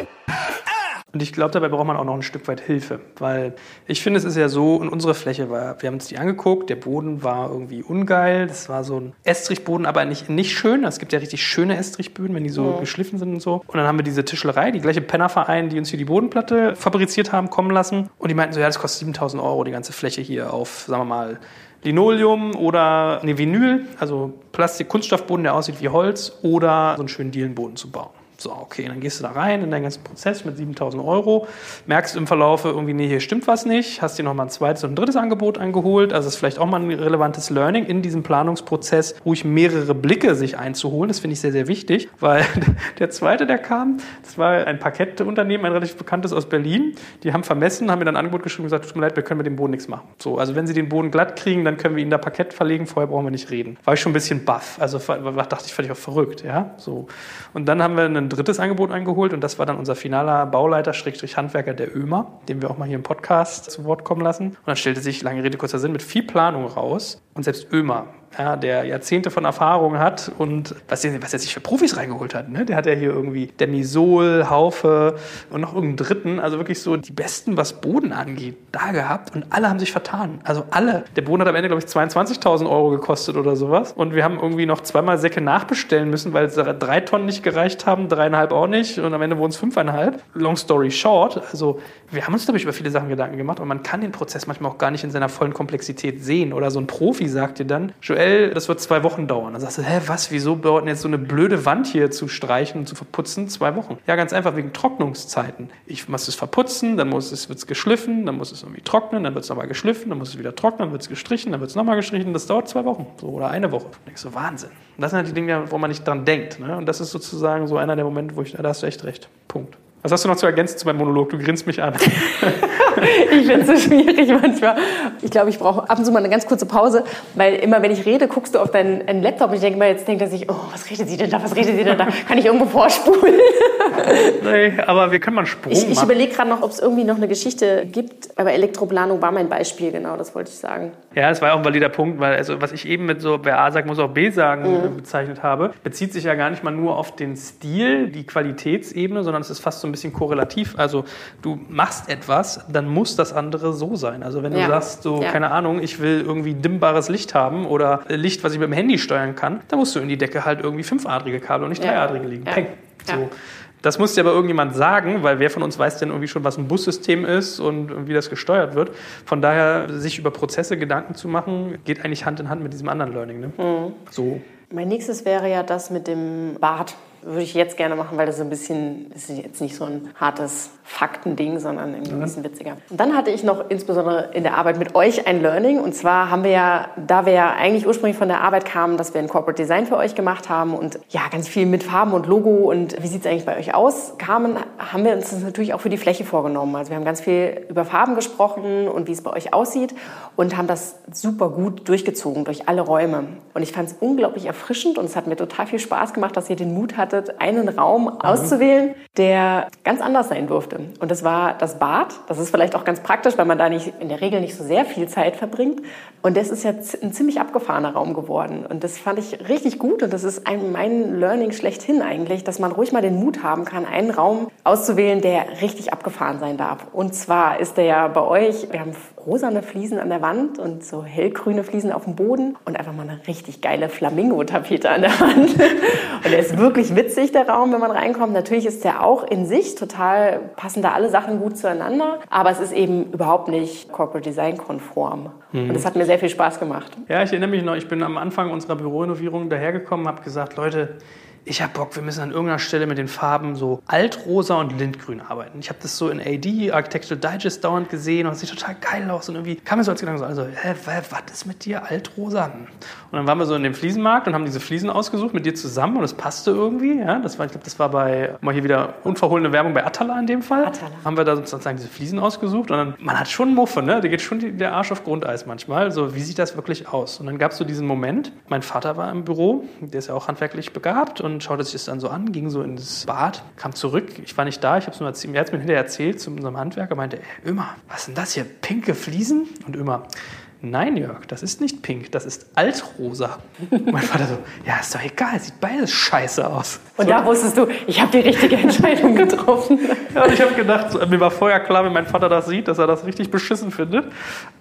Und ich glaube, dabei braucht man auch noch ein Stück weit Hilfe, weil ich finde, es ist ja so, in unserer Fläche war, wir haben uns die angeguckt, der Boden war irgendwie ungeil, das war so ein Estrichboden, aber nicht, nicht schön. Es gibt ja richtig schöne Estrichböden, wenn die so ja. geschliffen sind und so. Und dann haben wir diese Tischlerei, die gleiche Pennerverein, die uns hier die Bodenplatte fabriziert haben, kommen lassen. Und die meinten so, ja, das kostet 7000 Euro, die ganze Fläche hier auf, sagen wir mal, Linoleum oder eine Vinyl, also Plastik, Kunststoffboden, der aussieht wie Holz, oder so einen schönen Dielenboden zu bauen. So, okay, dann gehst du da rein in deinen ganzen Prozess mit 7000 Euro, merkst im Verlauf irgendwie, nee, hier stimmt was nicht, hast dir nochmal ein zweites und ein drittes Angebot eingeholt. Also ist vielleicht auch mal ein relevantes Learning in diesem Planungsprozess, ruhig mehrere Blicke sich einzuholen. Das finde ich sehr, sehr wichtig, weil <laughs> der zweite, der kam, das war ein Parkettunternehmen, ein relativ bekanntes aus Berlin. Die haben vermessen, haben mir dann ein Angebot geschrieben und gesagt, tut mir leid, wir können mit dem Boden nichts machen. So, also wenn sie den Boden glatt kriegen, dann können wir ihnen da Parkett verlegen, vorher brauchen wir nicht reden. War ich schon ein bisschen baff, also dachte ich, völlig auch verrückt, ja, so. Und dann haben wir einen drittes Angebot eingeholt und das war dann unser finaler Bauleiter, Schrägstrich Handwerker, der Ömer, den wir auch mal hier im Podcast zu Wort kommen lassen. Und dann stellte sich, lange Rede, kurzer Sinn, mit viel Planung raus. Und selbst Ömer ja, der Jahrzehnte von Erfahrung hat und was, was er sich für Profis reingeholt hat. Ne? Der hat ja hier irgendwie Demisol, Haufe und noch irgendeinen dritten, also wirklich so die Besten, was Boden angeht, da gehabt und alle haben sich vertan. Also alle. Der Boden hat am Ende, glaube ich, 22.000 Euro gekostet oder sowas und wir haben irgendwie noch zweimal Säcke nachbestellen müssen, weil drei Tonnen nicht gereicht haben, dreieinhalb auch nicht und am Ende wurden es fünfeinhalb. Long story short, also wir haben uns, glaube ich, über viele Sachen Gedanken gemacht und man kann den Prozess manchmal auch gar nicht in seiner vollen Komplexität sehen oder so ein Profi sagt dir dann, Joel, aktuell, das wird zwei Wochen dauern. Dann sagst du, hä, was, wieso dauert jetzt so eine blöde Wand hier zu streichen und zu verputzen? Zwei Wochen. Ja, ganz einfach wegen Trocknungszeiten. Ich muss es verputzen, dann muss es, wird es geschliffen, dann muss es irgendwie trocknen, dann wird es nochmal geschliffen, dann muss es wieder trocknen, dann wird es gestrichen, dann wird es nochmal gestrichen. Das dauert zwei Wochen so, oder eine Woche. Und ich so, Wahnsinn. Und das sind halt die Dinge, wo man nicht dran denkt. Ne? Und das ist sozusagen so einer der Momente, wo ich, da hast du echt recht. Punkt. Was hast du noch zu ergänzen zu meinem Monolog? Du grinst mich an. <laughs> ich finde es so schwierig manchmal. Ich glaube, ich brauche ab und zu mal eine ganz kurze Pause, weil immer, wenn ich rede, guckst du auf deinen Laptop und ich denke mal, jetzt denkt er sich, oh, was redet sie denn da, was redet sie denn da? Kann ich irgendwo vorspulen? <laughs> nee, aber wir können mal einen Sprung Ich, ich überlege gerade noch, ob es irgendwie noch eine Geschichte gibt, aber Elektroplanung war mein Beispiel, genau, das wollte ich sagen. Ja, das war auch ein valider Punkt, weil also, was ich eben mit so, wer A sagt, muss auch B sagen, mhm. bezeichnet habe, bezieht sich ja gar nicht mal nur auf den Stil, die Qualitätsebene, sondern es ist fast so ein bisschen korrelativ. Also du machst etwas, dann muss das andere so sein. Also wenn du ja. sagst, so, ja. keine Ahnung, ich will irgendwie dimmbares Licht haben oder Licht, was ich mit dem Handy steuern kann, dann musst du in die Decke halt irgendwie fünfadrige Kabel und nicht dreiadrige legen. Peng. So. Das muss dir aber irgendjemand sagen, weil wer von uns weiß denn irgendwie schon, was ein Bussystem ist und wie das gesteuert wird. Von daher, sich über Prozesse Gedanken zu machen, geht eigentlich Hand in Hand mit diesem anderen Learning. Ne? Mhm. So. Mein nächstes wäre ja das mit dem Bad würde ich jetzt gerne machen, weil das so ein bisschen, ist jetzt nicht so ein hartes Faktending, sondern irgendwie ein bisschen witziger. Und dann hatte ich noch insbesondere in der Arbeit mit euch ein Learning. Und zwar haben wir ja, da wir ja eigentlich ursprünglich von der Arbeit kamen, dass wir ein Corporate Design für euch gemacht haben und ja, ganz viel mit Farben und Logo und wie sieht es eigentlich bei euch aus, kamen, haben wir uns das natürlich auch für die Fläche vorgenommen. Also wir haben ganz viel über Farben gesprochen und wie es bei euch aussieht und haben das super gut durchgezogen durch alle Räume. Und ich fand es unglaublich erfrischend und es hat mir total viel Spaß gemacht, dass ihr den Mut hattet, hattet, einen Raum auszuwählen, der ganz anders sein durfte. Und das war das Bad. Das ist vielleicht auch ganz praktisch, weil man da nicht in der Regel nicht so sehr viel Zeit verbringt. Und das ist ja ein ziemlich abgefahrener Raum geworden. Und das fand ich richtig gut. Und das ist ein, mein Learning schlechthin eigentlich, dass man ruhig mal den Mut haben kann, einen Raum auszuwählen, der richtig abgefahren sein darf. Und zwar ist der ja bei euch, wir haben rosane Fliesen an der Wand und so hellgrüne Fliesen auf dem Boden und einfach mal eine richtig geile Flamingo-Tapete an der Wand. <laughs> Und der ist wirklich witzig, der Raum, wenn man reinkommt. Natürlich ist der auch in sich total, passen da alle Sachen gut zueinander, aber es ist eben überhaupt nicht Corporate Design konform. Mhm. Und das hat mir sehr viel Spaß gemacht. Ja, ich erinnere mich noch, ich bin am Anfang unserer Bürorenovierung dahergekommen, habe gesagt, Leute, ich habe Bock, wir müssen an irgendeiner Stelle mit den Farben so altrosa und lindgrün arbeiten. Ich habe das so in AD, Architectural Digest, dauernd gesehen und es sieht total geil aus. Und irgendwie kam mir so als Gedanke so, also, hä, was ist mit dir altrosa? Und dann waren wir so in dem Fliesenmarkt und haben diese Fliesen ausgesucht mit dir zusammen und es passte irgendwie. Ja, das war, ich glaube, das war bei, mal hier wieder unverhohlene Werbung bei Atala in dem Fall. Atala. Haben wir da sozusagen diese Fliesen ausgesucht und dann, man hat schon Muffe, ne? Da geht schon die, der Arsch auf Grundeis manchmal. So, wie sieht das wirklich aus? Und dann gab es so diesen Moment, mein Vater war im Büro, der ist ja auch handwerklich begabt und und schaute sich das dann so an, ging so ins Bad, kam zurück. Ich war nicht da, ich habe es nur erzählt, er hat mir hinterher erzählt zu unserem Handwerker, meinte, ey, Ömer, was denn das hier? Pinke Fliesen? Und Ömer, Nein, Jörg, das ist nicht pink, das ist altrosa. <laughs> mein Vater so, ja, ist doch egal, sieht beides scheiße aus. Und so. da wusstest du, ich habe die richtige Entscheidung getroffen. <laughs> ja, und ich habe gedacht, mir war vorher klar, wenn mein Vater das sieht, dass er das richtig beschissen findet.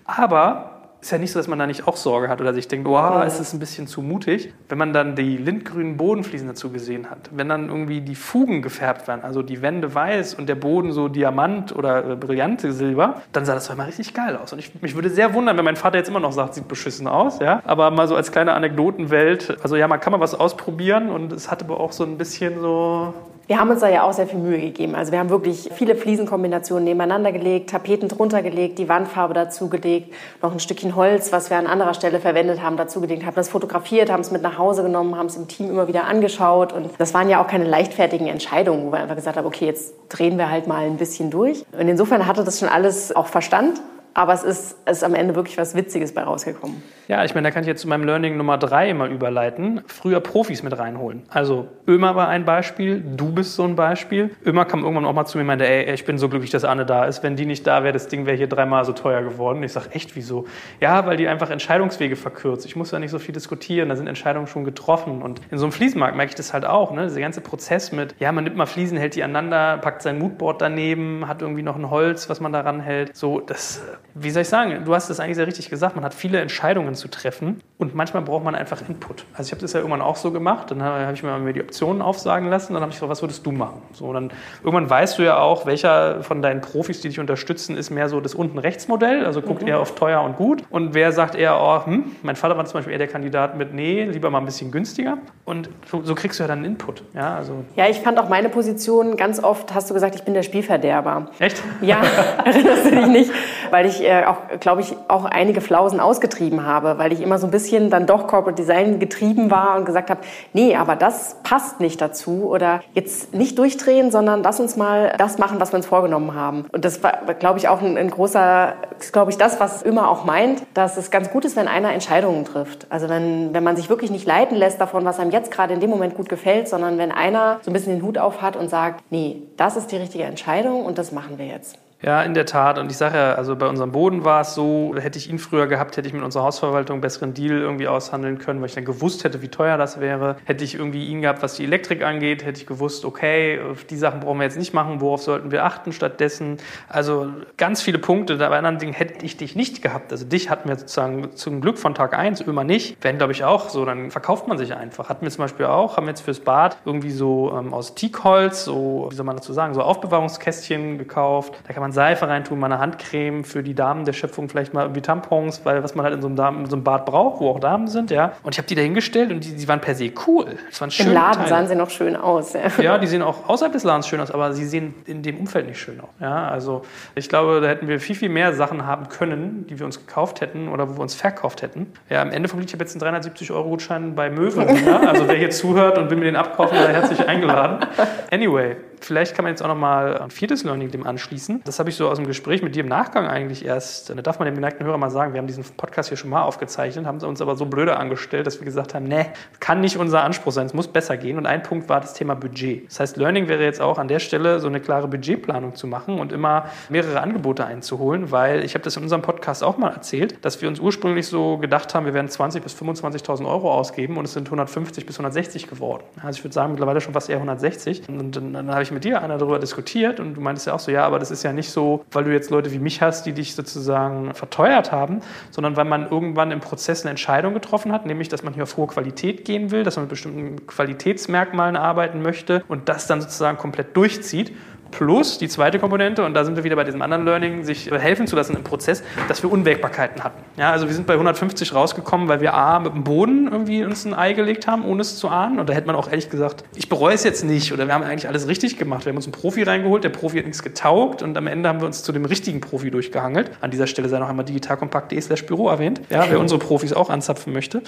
Aber ist ja nicht so, dass man da nicht auch Sorge hat oder sich denkt, wow, ist das ein bisschen zu mutig. Wenn man dann die lindgrünen Bodenfliesen dazu gesehen hat, wenn dann irgendwie die Fugen gefärbt werden, also die Wände weiß und der Boden so Diamant oder äh, brillante Silber, dann sah das doch immer richtig geil aus. Und ich, mich würde sehr wundern, wenn mein Vater jetzt immer noch sagt, sieht beschissen aus, ja. Aber mal so als kleine Anekdotenwelt, also ja, man kann mal was ausprobieren und es hat aber auch so ein bisschen so wir haben uns da ja auch sehr viel Mühe gegeben. Also wir haben wirklich viele Fliesenkombinationen nebeneinander gelegt, Tapeten drunter gelegt, die Wandfarbe dazu gelegt, noch ein Stückchen Holz, was wir an anderer Stelle verwendet haben, dazu gelegt, haben das fotografiert, haben es mit nach Hause genommen, haben es im Team immer wieder angeschaut. Und das waren ja auch keine leichtfertigen Entscheidungen, wo wir einfach gesagt haben, okay, jetzt drehen wir halt mal ein bisschen durch. Und insofern hatte das schon alles auch Verstand aber es ist, ist am Ende wirklich was Witziges bei rausgekommen. Ja, ich meine, da kann ich jetzt zu meinem Learning Nummer drei mal überleiten. Früher Profis mit reinholen. Also Ömer war ein Beispiel, du bist so ein Beispiel. Ömer kam irgendwann auch mal zu mir und meinte, ey, ich bin so glücklich, dass Anne da ist. Wenn die nicht da wäre, das Ding wäre hier dreimal so teuer geworden. Ich sage, echt, wieso? Ja, weil die einfach Entscheidungswege verkürzt. Ich muss da nicht so viel diskutieren, da sind Entscheidungen schon getroffen. Und in so einem Fliesenmarkt merke ich das halt auch. Ne? Dieser ganze Prozess mit, ja, man nimmt mal Fliesen, hält die aneinander, packt sein Moodboard daneben, hat irgendwie noch ein Holz, was man daran hält. So, das wie soll ich sagen, du hast es eigentlich sehr richtig gesagt, man hat viele Entscheidungen zu treffen und manchmal braucht man einfach Input. Also ich habe das ja irgendwann auch so gemacht, dann habe ich mir die Optionen aufsagen lassen, dann habe ich gesagt, was würdest du machen? So, dann irgendwann weißt du ja auch, welcher von deinen Profis, die dich unterstützen, ist mehr so das unten rechts Modell, also guckt mhm. eher auf teuer und gut und wer sagt eher, oh, hm, mein Vater war zum Beispiel eher der Kandidat mit, nee, lieber mal ein bisschen günstiger und so, so kriegst du ja dann Input. Ja, also. ja, ich fand auch meine Position ganz oft, hast du gesagt, ich bin der Spielverderber. Echt? Ja, <laughs> erinnerst du dich nicht, weil ich äh, auch, glaube ich, auch einige Flausen ausgetrieben habe, weil ich immer so ein bisschen dann doch Corporate Design getrieben war und gesagt habe, nee, aber das passt nicht dazu oder jetzt nicht durchdrehen, sondern lass uns mal das machen, was wir uns vorgenommen haben. Und das war, glaube ich, auch ein, ein großer, glaube ich, das, was immer auch meint, dass es ganz gut ist, wenn einer Entscheidungen trifft. Also wenn, wenn man sich wirklich nicht leiten lässt davon, was einem jetzt gerade in dem Moment gut gefällt, sondern wenn einer so ein bisschen den Hut auf hat und sagt, nee, das ist die richtige Entscheidung und das machen wir jetzt. Ja, in der Tat. Und ich sage ja, also bei unserem Boden war es so, hätte ich ihn früher gehabt, hätte ich mit unserer Hausverwaltung einen besseren Deal irgendwie aushandeln können, weil ich dann gewusst hätte, wie teuer das wäre. Hätte ich irgendwie ihn gehabt, was die Elektrik angeht, hätte ich gewusst, okay, die Sachen brauchen wir jetzt nicht machen, worauf sollten wir achten stattdessen. Also ganz viele Punkte. Bei anderen Dingen hätte ich dich nicht gehabt. Also dich hatten wir sozusagen zum Glück von Tag eins immer nicht. Werden, glaube ich, auch so. Dann verkauft man sich einfach. Hatten wir zum Beispiel auch, haben jetzt fürs Bad irgendwie so ähm, aus Teakholz, so, wie soll man dazu sagen, so Aufbewahrungskästchen gekauft. Da kann man Seife reintun, mal eine Handcreme für die Damen der Schöpfung, vielleicht mal irgendwie Tampons, weil was man halt in so einem, Damen, in so einem Bad braucht, wo auch Damen sind, ja. Und ich habe die da hingestellt und die, die waren per se cool. Das waren Im Laden Teile. sahen sie noch schön aus. Ja. ja, die sehen auch außerhalb des Ladens schön aus, aber sie sehen in dem Umfeld nicht schön aus. Ja, also ich glaube, da hätten wir viel, viel mehr Sachen haben können, die wir uns gekauft hätten oder wo wir uns verkauft hätten. Ja, am Ende vom Lied, ich habe jetzt einen 370 Euro Gutschein bei Möwen. <laughs> ja? Also wer hier zuhört und will mir den abkaufen, sei herzlich eingeladen. Anyway, Vielleicht kann man jetzt auch noch mal ein viertes Learning dem anschließen. Das habe ich so aus dem Gespräch mit dir im Nachgang eigentlich erst, da darf man dem geneigten Hörer mal sagen, wir haben diesen Podcast hier schon mal aufgezeichnet, haben uns aber so blöde angestellt, dass wir gesagt haben, nee, kann nicht unser Anspruch sein, es muss besser gehen. Und ein Punkt war das Thema Budget. Das heißt, Learning wäre jetzt auch an der Stelle so eine klare Budgetplanung zu machen und immer mehrere Angebote einzuholen, weil ich habe das in unserem Podcast auch mal erzählt, dass wir uns ursprünglich so gedacht haben, wir werden 20.000 bis 25.000 Euro ausgeben und es sind 150 bis 160 geworden. Also ich würde sagen, mittlerweile schon fast eher 160. Und dann, dann habe ich mit dir, Anna, darüber diskutiert und du meintest ja auch so, ja, aber das ist ja nicht so, weil du jetzt Leute wie mich hast, die dich sozusagen verteuert haben, sondern weil man irgendwann im Prozess eine Entscheidung getroffen hat, nämlich, dass man hier auf hohe Qualität gehen will, dass man mit bestimmten Qualitätsmerkmalen arbeiten möchte und das dann sozusagen komplett durchzieht. Plus die zweite Komponente, und da sind wir wieder bei diesem anderen Learning, sich helfen zu lassen im Prozess, dass wir Unwägbarkeiten hatten. Ja, also wir sind bei 150 rausgekommen, weil wir A, mit dem Boden irgendwie uns ein Ei gelegt haben, ohne es zu ahnen. Und da hätte man auch ehrlich gesagt, ich bereue es jetzt nicht oder wir haben eigentlich alles richtig gemacht. Wir haben uns einen Profi reingeholt, der Profi hat nichts getaugt und am Ende haben wir uns zu dem richtigen Profi durchgehangelt. An dieser Stelle sei noch einmal digitalkompakt.de slash Büro erwähnt, ja, wer unsere Profis auch anzapfen möchte.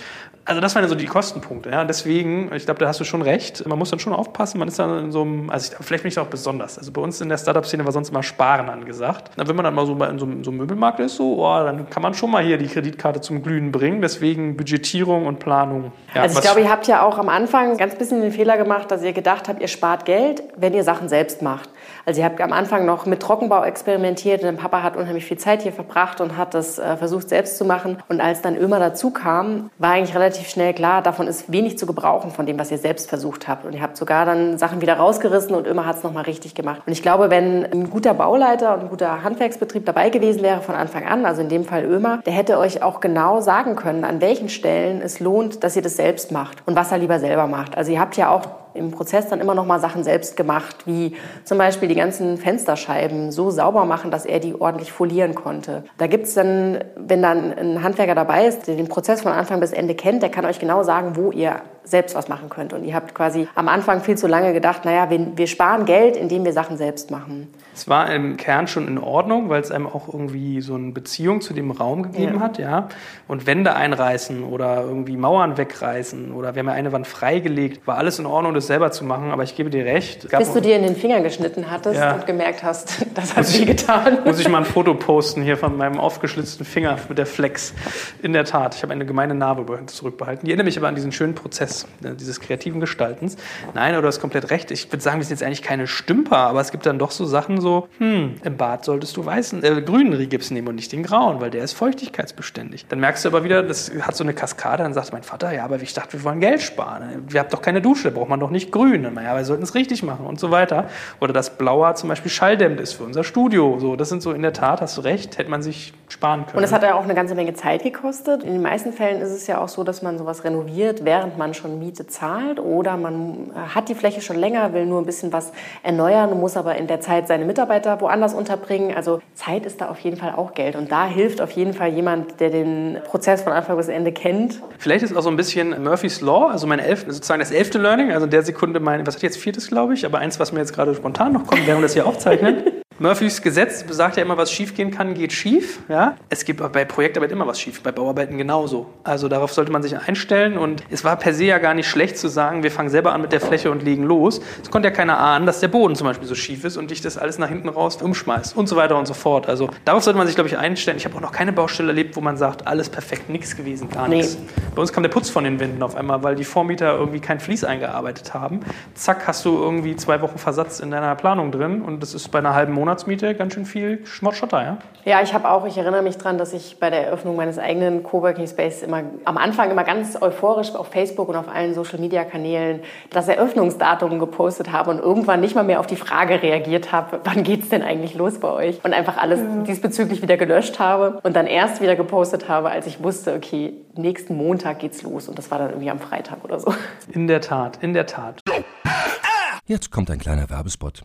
Also das waren ja so die Kostenpunkte. Ja. Deswegen, ich glaube, da hast du schon recht, man muss dann schon aufpassen, man ist dann in so einem, also ich, vielleicht bin ich auch besonders. Also bei uns in der Startup-Szene war sonst immer Sparen angesagt. Na, wenn man dann mal so in so, so einem Möbelmarkt ist, so, oh, dann kann man schon mal hier die Kreditkarte zum Glühen bringen. Deswegen Budgetierung und Planung. Ja, also ich glaube, ihr habt ja auch am Anfang ganz bisschen den Fehler gemacht, dass ihr gedacht habt, ihr spart Geld, wenn ihr Sachen selbst macht. Also ihr habt am Anfang noch mit Trockenbau experimentiert. Und Papa hat unheimlich viel Zeit hier verbracht und hat das äh, versucht selbst zu machen. Und als dann Ömer dazu kam, war eigentlich relativ schnell klar, davon ist wenig zu gebrauchen von dem, was ihr selbst versucht habt. Und ihr habt sogar dann Sachen wieder rausgerissen und Ömer hat es nochmal richtig gemacht. Und ich glaube, wenn ein guter Bauleiter und ein guter Handwerksbetrieb dabei gewesen wäre von Anfang an, also in dem Fall Ömer, der hätte euch auch genau sagen können, an welchen Stellen es lohnt, dass ihr das selbst macht und was er lieber selber macht. Also ihr habt ja auch im Prozess dann immer noch mal Sachen selbst gemacht, wie zum Beispiel die ganzen Fensterscheiben so sauber machen, dass er die ordentlich folieren konnte. Da gibt es dann, wenn dann ein Handwerker dabei ist, der den Prozess von Anfang bis Ende kennt, der kann euch genau sagen, wo ihr selbst was machen könnt. Und ihr habt quasi am Anfang viel zu lange gedacht, naja, wir, wir sparen Geld, indem wir Sachen selbst machen. Es war im Kern schon in Ordnung, weil es einem auch irgendwie so eine Beziehung zu dem Raum gegeben ja. hat, ja. Und Wände einreißen oder irgendwie Mauern wegreißen oder wir haben ja eine Wand freigelegt, war alles in Ordnung, das selber zu machen. Aber ich gebe dir recht. Bis du dir in den Finger geschnitten hattest ja. und gemerkt hast, <laughs> das hat weh getan. Muss ich mal ein Foto posten hier von meinem aufgeschlitzten Finger mit der Flex. In der Tat, ich habe eine gemeine Narbe zurückbehalten. Die erinnert mich aber an diesen schönen Prozess äh, dieses kreativen Gestaltens. Nein, aber du hast komplett recht. Ich würde sagen, wir sind jetzt eigentlich keine Stümper, aber es gibt dann doch so Sachen, so, hm, im Bad solltest du weißen, äh, grünen Rigips nehmen und nicht den grauen, weil der ist feuchtigkeitsbeständig. Dann merkst du aber wieder, das hat so eine Kaskade, dann sagt mein Vater, ja, aber ich dachte, wir wollen Geld sparen. Wir haben doch keine Dusche, da braucht man doch nicht grün. Dann, ja, wir sollten es richtig machen und so weiter. Oder dass blauer zum Beispiel schalldämmend ist für unser Studio. So, das sind so in der Tat, hast du recht, hätte man sich sparen können. Und es hat ja auch eine ganze Menge Zeit gekostet. In den meisten Fällen ist es ja auch so, dass man sowas renoviert, während man schon Miete zahlt. Oder man hat die Fläche schon länger, will nur ein bisschen was erneuern, muss aber in der Zeit seine Mitarbeiter woanders unterbringen. Also Zeit ist da auf jeden Fall auch Geld. Und da hilft auf jeden Fall jemand, der den Prozess von Anfang bis Ende kennt. Vielleicht ist auch so ein bisschen Murphy's Law, also mein elf, sozusagen das elfte Learning, also in der Sekunde mein, was hat jetzt viertes, glaube ich, aber eins, was mir jetzt gerade spontan noch kommt, während wir das hier aufzeichnen. <laughs> Murphys Gesetz besagt ja immer, was schiefgehen kann, geht schief. Ja? Es gibt bei Projektarbeit immer was schief, bei Bauarbeiten genauso. Also darauf sollte man sich einstellen. Und es war per se ja gar nicht schlecht zu sagen, wir fangen selber an mit der Fläche und legen los. Es konnte ja keiner ahnen, dass der Boden zum Beispiel so schief ist und dich das alles nach hinten raus umschmeißt und so weiter und so fort. Also darauf sollte man sich, glaube ich, einstellen. Ich habe auch noch keine Baustelle erlebt, wo man sagt, alles perfekt, nichts gewesen, gar nee. nichts. Bei uns kam der Putz von den Wänden auf einmal, weil die Vormieter irgendwie kein Fließ eingearbeitet haben. Zack, hast du irgendwie zwei Wochen Versatz in deiner Planung drin und das ist bei einer halben Monatsmiete ganz schön viel Schmottschotter, ja? Ja, ich habe auch, ich erinnere mich daran, dass ich bei der Eröffnung meines eigenen Coworking Space immer am Anfang immer ganz euphorisch auf Facebook und auf allen Social Media Kanälen das Eröffnungsdatum gepostet habe und irgendwann nicht mal mehr auf die Frage reagiert habe, wann geht es denn eigentlich los bei euch? Und einfach alles ja. diesbezüglich wieder gelöscht habe und dann erst wieder gepostet habe, als ich wusste, okay, nächsten Montag geht's los und das war dann irgendwie am Freitag oder so. In der Tat, in der Tat. Jetzt kommt ein kleiner Werbespot.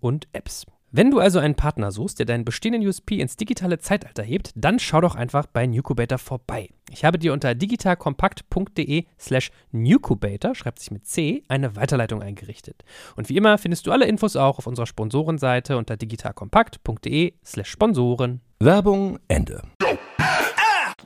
und Apps. Wenn du also einen Partner suchst, der deinen bestehenden USP ins digitale Zeitalter hebt, dann schau doch einfach bei Newcubator vorbei. Ich habe dir unter digitalkompakt.de slash newcubator, schreibt sich mit C, eine Weiterleitung eingerichtet. Und wie immer findest du alle Infos auch auf unserer Sponsorenseite unter digitalkompakt.de slash Sponsoren. Werbung Ende.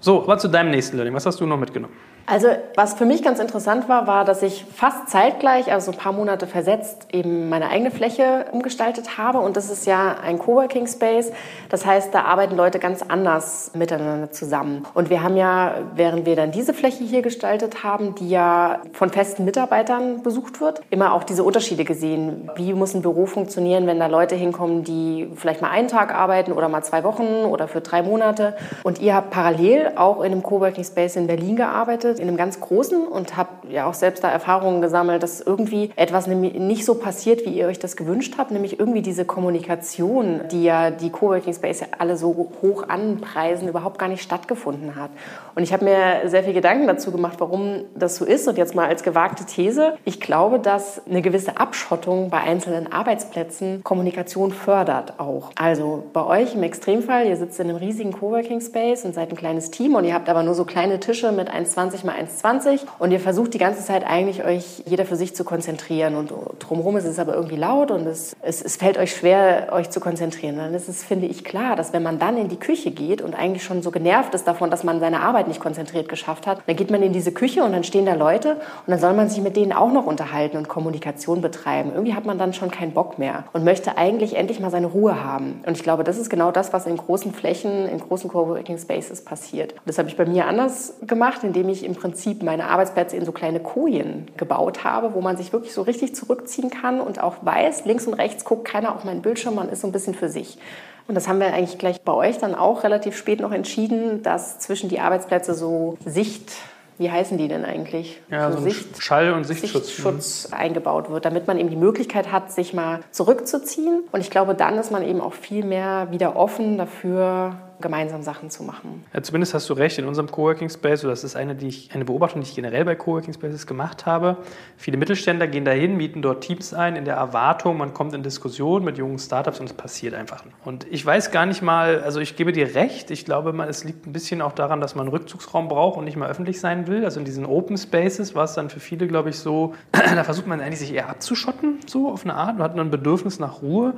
So, aber zu deinem nächsten Learning. Was hast du noch mitgenommen? Also was für mich ganz interessant war, war, dass ich fast zeitgleich, also ein paar Monate versetzt, eben meine eigene Fläche umgestaltet habe. Und das ist ja ein Coworking Space. Das heißt, da arbeiten Leute ganz anders miteinander zusammen. Und wir haben ja, während wir dann diese Fläche hier gestaltet haben, die ja von festen Mitarbeitern besucht wird, immer auch diese Unterschiede gesehen. Wie muss ein Büro funktionieren, wenn da Leute hinkommen, die vielleicht mal einen Tag arbeiten oder mal zwei Wochen oder für drei Monate. Und ihr habt parallel auch in einem Coworking Space in Berlin gearbeitet in einem ganz großen und habe ja auch selbst da Erfahrungen gesammelt, dass irgendwie etwas nicht so passiert, wie ihr euch das gewünscht habt, nämlich irgendwie diese Kommunikation, die ja die Coworking Space alle so hoch anpreisen, überhaupt gar nicht stattgefunden hat. Und ich habe mir sehr viel Gedanken dazu gemacht, warum das so ist. Und jetzt mal als gewagte These, ich glaube, dass eine gewisse Abschottung bei einzelnen Arbeitsplätzen Kommunikation fördert auch. Also bei euch im Extremfall, ihr sitzt in einem riesigen Coworking Space und seid ein kleines Team und ihr habt aber nur so kleine Tische mit 1,20 mal 1,20 und ihr versucht die ganze Zeit eigentlich euch jeder für sich zu konzentrieren und drumherum ist es aber irgendwie laut und es, es, es fällt euch schwer, euch zu konzentrieren. Dann ist es, finde ich, klar, dass wenn man dann in die Küche geht und eigentlich schon so genervt ist davon, dass man seine Arbeit nicht konzentriert geschafft hat, dann geht man in diese Küche und dann stehen da Leute und dann soll man sich mit denen auch noch unterhalten und Kommunikation betreiben. Irgendwie hat man dann schon keinen Bock mehr und möchte eigentlich endlich mal seine Ruhe haben. Und ich glaube, das ist genau das, was in großen Flächen, in großen Coworking Spaces passiert. Das habe ich bei mir anders gemacht, indem ich im Prinzip meine Arbeitsplätze in so kleine Kojen gebaut habe, wo man sich wirklich so richtig zurückziehen kann und auch weiß, links und rechts guckt keiner auf meinen Bildschirm, man ist so ein bisschen für sich. Und das haben wir eigentlich gleich bei euch dann auch relativ spät noch entschieden, dass zwischen die Arbeitsplätze so Sicht wie heißen die denn eigentlich? Ja, so, so Sicht, Schall- und Sichtschutz. Sichtschutz eingebaut wird, damit man eben die Möglichkeit hat, sich mal zurückzuziehen. Und ich glaube, dann ist man eben auch viel mehr wieder offen dafür, gemeinsam Sachen zu machen. Ja, zumindest hast du recht, in unserem Coworking Space, das ist eine, die ich, eine Beobachtung, die ich generell bei Coworking Spaces gemacht habe. Viele Mittelständler gehen dahin, mieten dort Teams ein, in der Erwartung, man kommt in Diskussion mit jungen Startups und es passiert einfach. Und ich weiß gar nicht mal, also ich gebe dir recht, ich glaube, es liegt ein bisschen auch daran, dass man einen Rückzugsraum braucht und nicht mal öffentlich sein will. Also in diesen Open Spaces war es dann für viele, glaube ich, so, <clears throat> da versucht man eigentlich sich eher abzuschotten, so auf eine Art, man hat nur ein Bedürfnis nach Ruhe.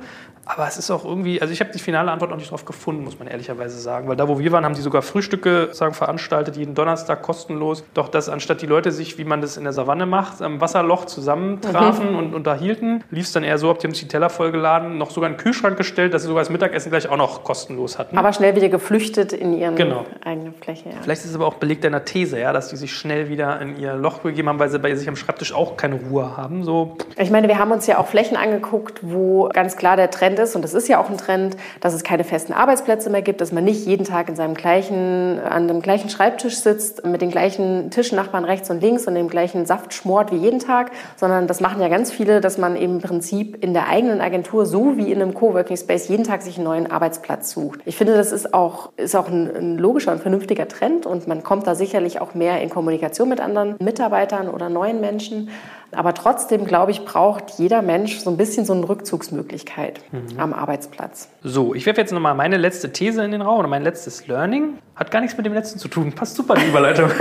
Aber es ist auch irgendwie, also ich habe die finale Antwort noch nicht darauf gefunden, muss man ehrlicherweise sagen. Weil da, wo wir waren, haben die sogar Frühstücke sagen, veranstaltet, jeden Donnerstag kostenlos. Doch dass anstatt die Leute sich, wie man das in der Savanne macht, am Wasserloch zusammentrafen mhm. und unterhielten, lief es dann eher so, habt ihr uns die Teller vollgeladen, noch sogar einen Kühlschrank gestellt, dass sie sogar das Mittagessen gleich auch noch kostenlos hatten. Aber schnell wieder geflüchtet in ihren genau. eigenen Fläche. Ja. Vielleicht ist es aber auch belegt deiner These, ja, dass die sich schnell wieder in ihr Loch begeben haben, weil sie bei sich am Schreibtisch auch keine Ruhe haben. So. Ich meine, wir haben uns ja auch Flächen angeguckt, wo ganz klar der Trend ist, und das ist ja auch ein Trend, dass es keine festen Arbeitsplätze mehr gibt, dass man nicht jeden Tag in seinem gleichen, an dem gleichen Schreibtisch sitzt, mit den gleichen Tischnachbarn rechts und links und dem gleichen Saft schmort wie jeden Tag, sondern das machen ja ganz viele, dass man im Prinzip in der eigenen Agentur so wie in einem Coworking Space jeden Tag sich einen neuen Arbeitsplatz sucht. Ich finde, das ist auch, ist auch ein, ein logischer und vernünftiger Trend und man kommt da sicherlich auch mehr in Kommunikation mit anderen Mitarbeitern oder neuen Menschen. Aber trotzdem, glaube ich, braucht jeder Mensch so ein bisschen so eine Rückzugsmöglichkeit mhm. am Arbeitsplatz. So, ich werfe jetzt nochmal meine letzte These in den Raum oder mein letztes Learning. Hat gar nichts mit dem letzten zu tun. Passt super, die Überleitung. <laughs>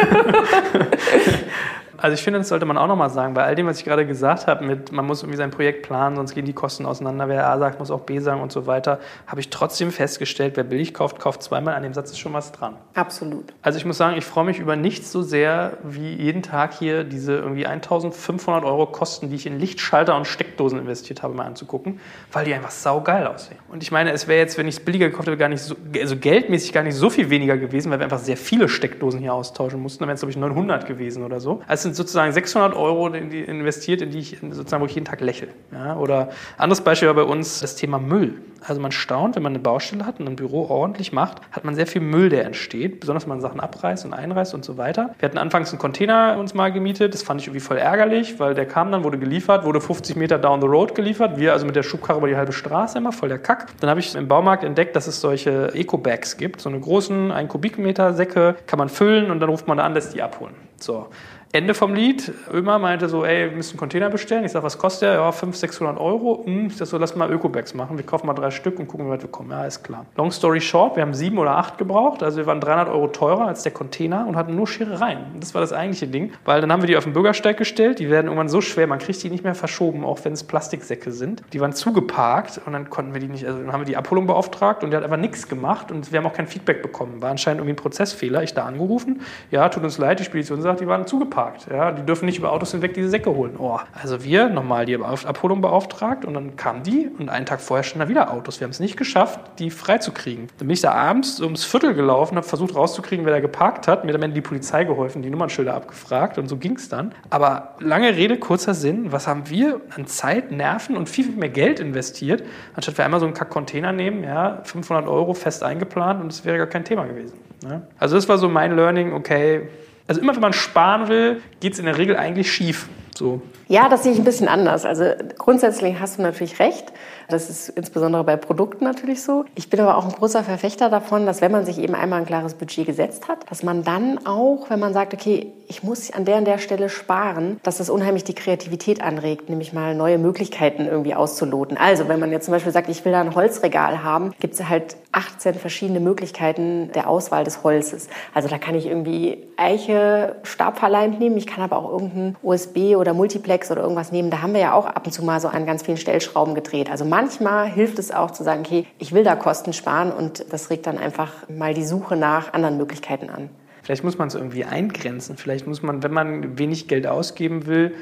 Also ich finde, das sollte man auch nochmal sagen, bei all dem, was ich gerade gesagt habe, mit man muss irgendwie sein Projekt planen, sonst gehen die Kosten auseinander, wer A sagt, muss auch B sagen und so weiter, habe ich trotzdem festgestellt, wer billig kauft, kauft zweimal. An dem Satz ist schon was dran. Absolut. Also ich muss sagen, ich freue mich über nichts so sehr, wie jeden Tag hier diese irgendwie 1500 Euro Kosten, die ich in Lichtschalter und Steckdosen investiert habe, mal anzugucken, weil die einfach saugeil aussehen. Und ich meine, es wäre jetzt, wenn ich es billiger gekauft hätte, gar nicht so, also geldmäßig gar nicht so viel weniger gewesen, weil wir einfach sehr viele Steckdosen hier austauschen mussten. Dann wären es, glaube ich, 900 gewesen oder so. Also sind sozusagen 600 Euro investiert, in die ich sozusagen, wo ich jeden Tag lächle. Ja? Oder anderes Beispiel war bei uns das Thema Müll. Also man staunt, wenn man eine Baustelle hat und ein Büro ordentlich macht, hat man sehr viel Müll, der entsteht, besonders wenn man Sachen abreißt und einreißt und so weiter. Wir hatten anfangs einen Container uns mal gemietet, das fand ich irgendwie voll ärgerlich, weil der kam dann, wurde geliefert, wurde 50 Meter down the road geliefert, wir also mit der Schubkarre über die halbe Straße immer, voll der Kack. Dann habe ich im Baumarkt entdeckt, dass es solche Eco-Bags gibt, so eine großen 1 Kubikmeter Säcke, kann man füllen und dann ruft man da an, lässt die abholen. So. Ende vom Lied, Ömer meinte so, ey, wir müssen einen Container bestellen. Ich sage, was kostet der? Ja, 500, 600 Euro. Hm, ich sage so, lass mal Öko-Bags machen. Wir kaufen mal drei Stück und gucken, wie weit wir kommen. Ja, ist klar. Long story short, wir haben sieben oder acht gebraucht. Also wir waren 300 Euro teurer als der Container und hatten nur Scherereien. Das war das eigentliche Ding, weil dann haben wir die auf den Bürgersteig gestellt. Die werden irgendwann so schwer, man kriegt die nicht mehr verschoben, auch wenn es Plastiksäcke sind. Die waren zugeparkt und dann konnten wir die nicht, also dann haben wir die Abholung beauftragt und die hat einfach nichts gemacht und wir haben auch kein Feedback bekommen. War anscheinend irgendwie ein Prozessfehler. Ich da angerufen. Ja, tut uns leid, die Spedition sagt, die waren zugeparkt. Ja, die dürfen nicht über Autos hinweg diese Säcke holen. Oh. Also wir nochmal die Abholung beauftragt und dann kamen die und einen Tag vorher standen da wieder Autos. Wir haben es nicht geschafft, die freizukriegen. Dann bin ich da abends ums Viertel gelaufen, habe versucht rauszukriegen, wer da geparkt hat. Mir hat am Ende die Polizei geholfen, die Nummernschilder abgefragt und so ging es dann. Aber lange Rede, kurzer Sinn, was haben wir an Zeit, Nerven und viel, viel mehr Geld investiert, anstatt wir einmal so einen Kack-Container nehmen, ja, 500 Euro fest eingeplant und es wäre gar kein Thema gewesen. Ne? Also das war so mein Learning, okay, also immer wenn man sparen will, geht es in der Regel eigentlich schief. So. Ja, das sehe ich ein bisschen anders. Also grundsätzlich hast du natürlich recht. Das ist insbesondere bei Produkten natürlich so. Ich bin aber auch ein großer Verfechter davon, dass wenn man sich eben einmal ein klares Budget gesetzt hat, dass man dann auch, wenn man sagt, okay, ich muss an der und der Stelle sparen, dass das unheimlich die Kreativität anregt, nämlich mal neue Möglichkeiten irgendwie auszuloten. Also wenn man jetzt zum Beispiel sagt, ich will da ein Holzregal haben, gibt es halt 18 verschiedene Möglichkeiten der Auswahl des Holzes. Also da kann ich irgendwie Eiche stabverleimt nehmen, ich kann aber auch irgendein USB oder Multiplex oder irgendwas nehmen. Da haben wir ja auch ab und zu mal so an ganz vielen Stellschrauben gedreht. Also manchmal hilft es auch zu sagen, okay, ich will da Kosten sparen und das regt dann einfach mal die Suche nach anderen Möglichkeiten an. Vielleicht muss man es irgendwie eingrenzen. Vielleicht muss man, wenn man wenig Geld ausgeben will,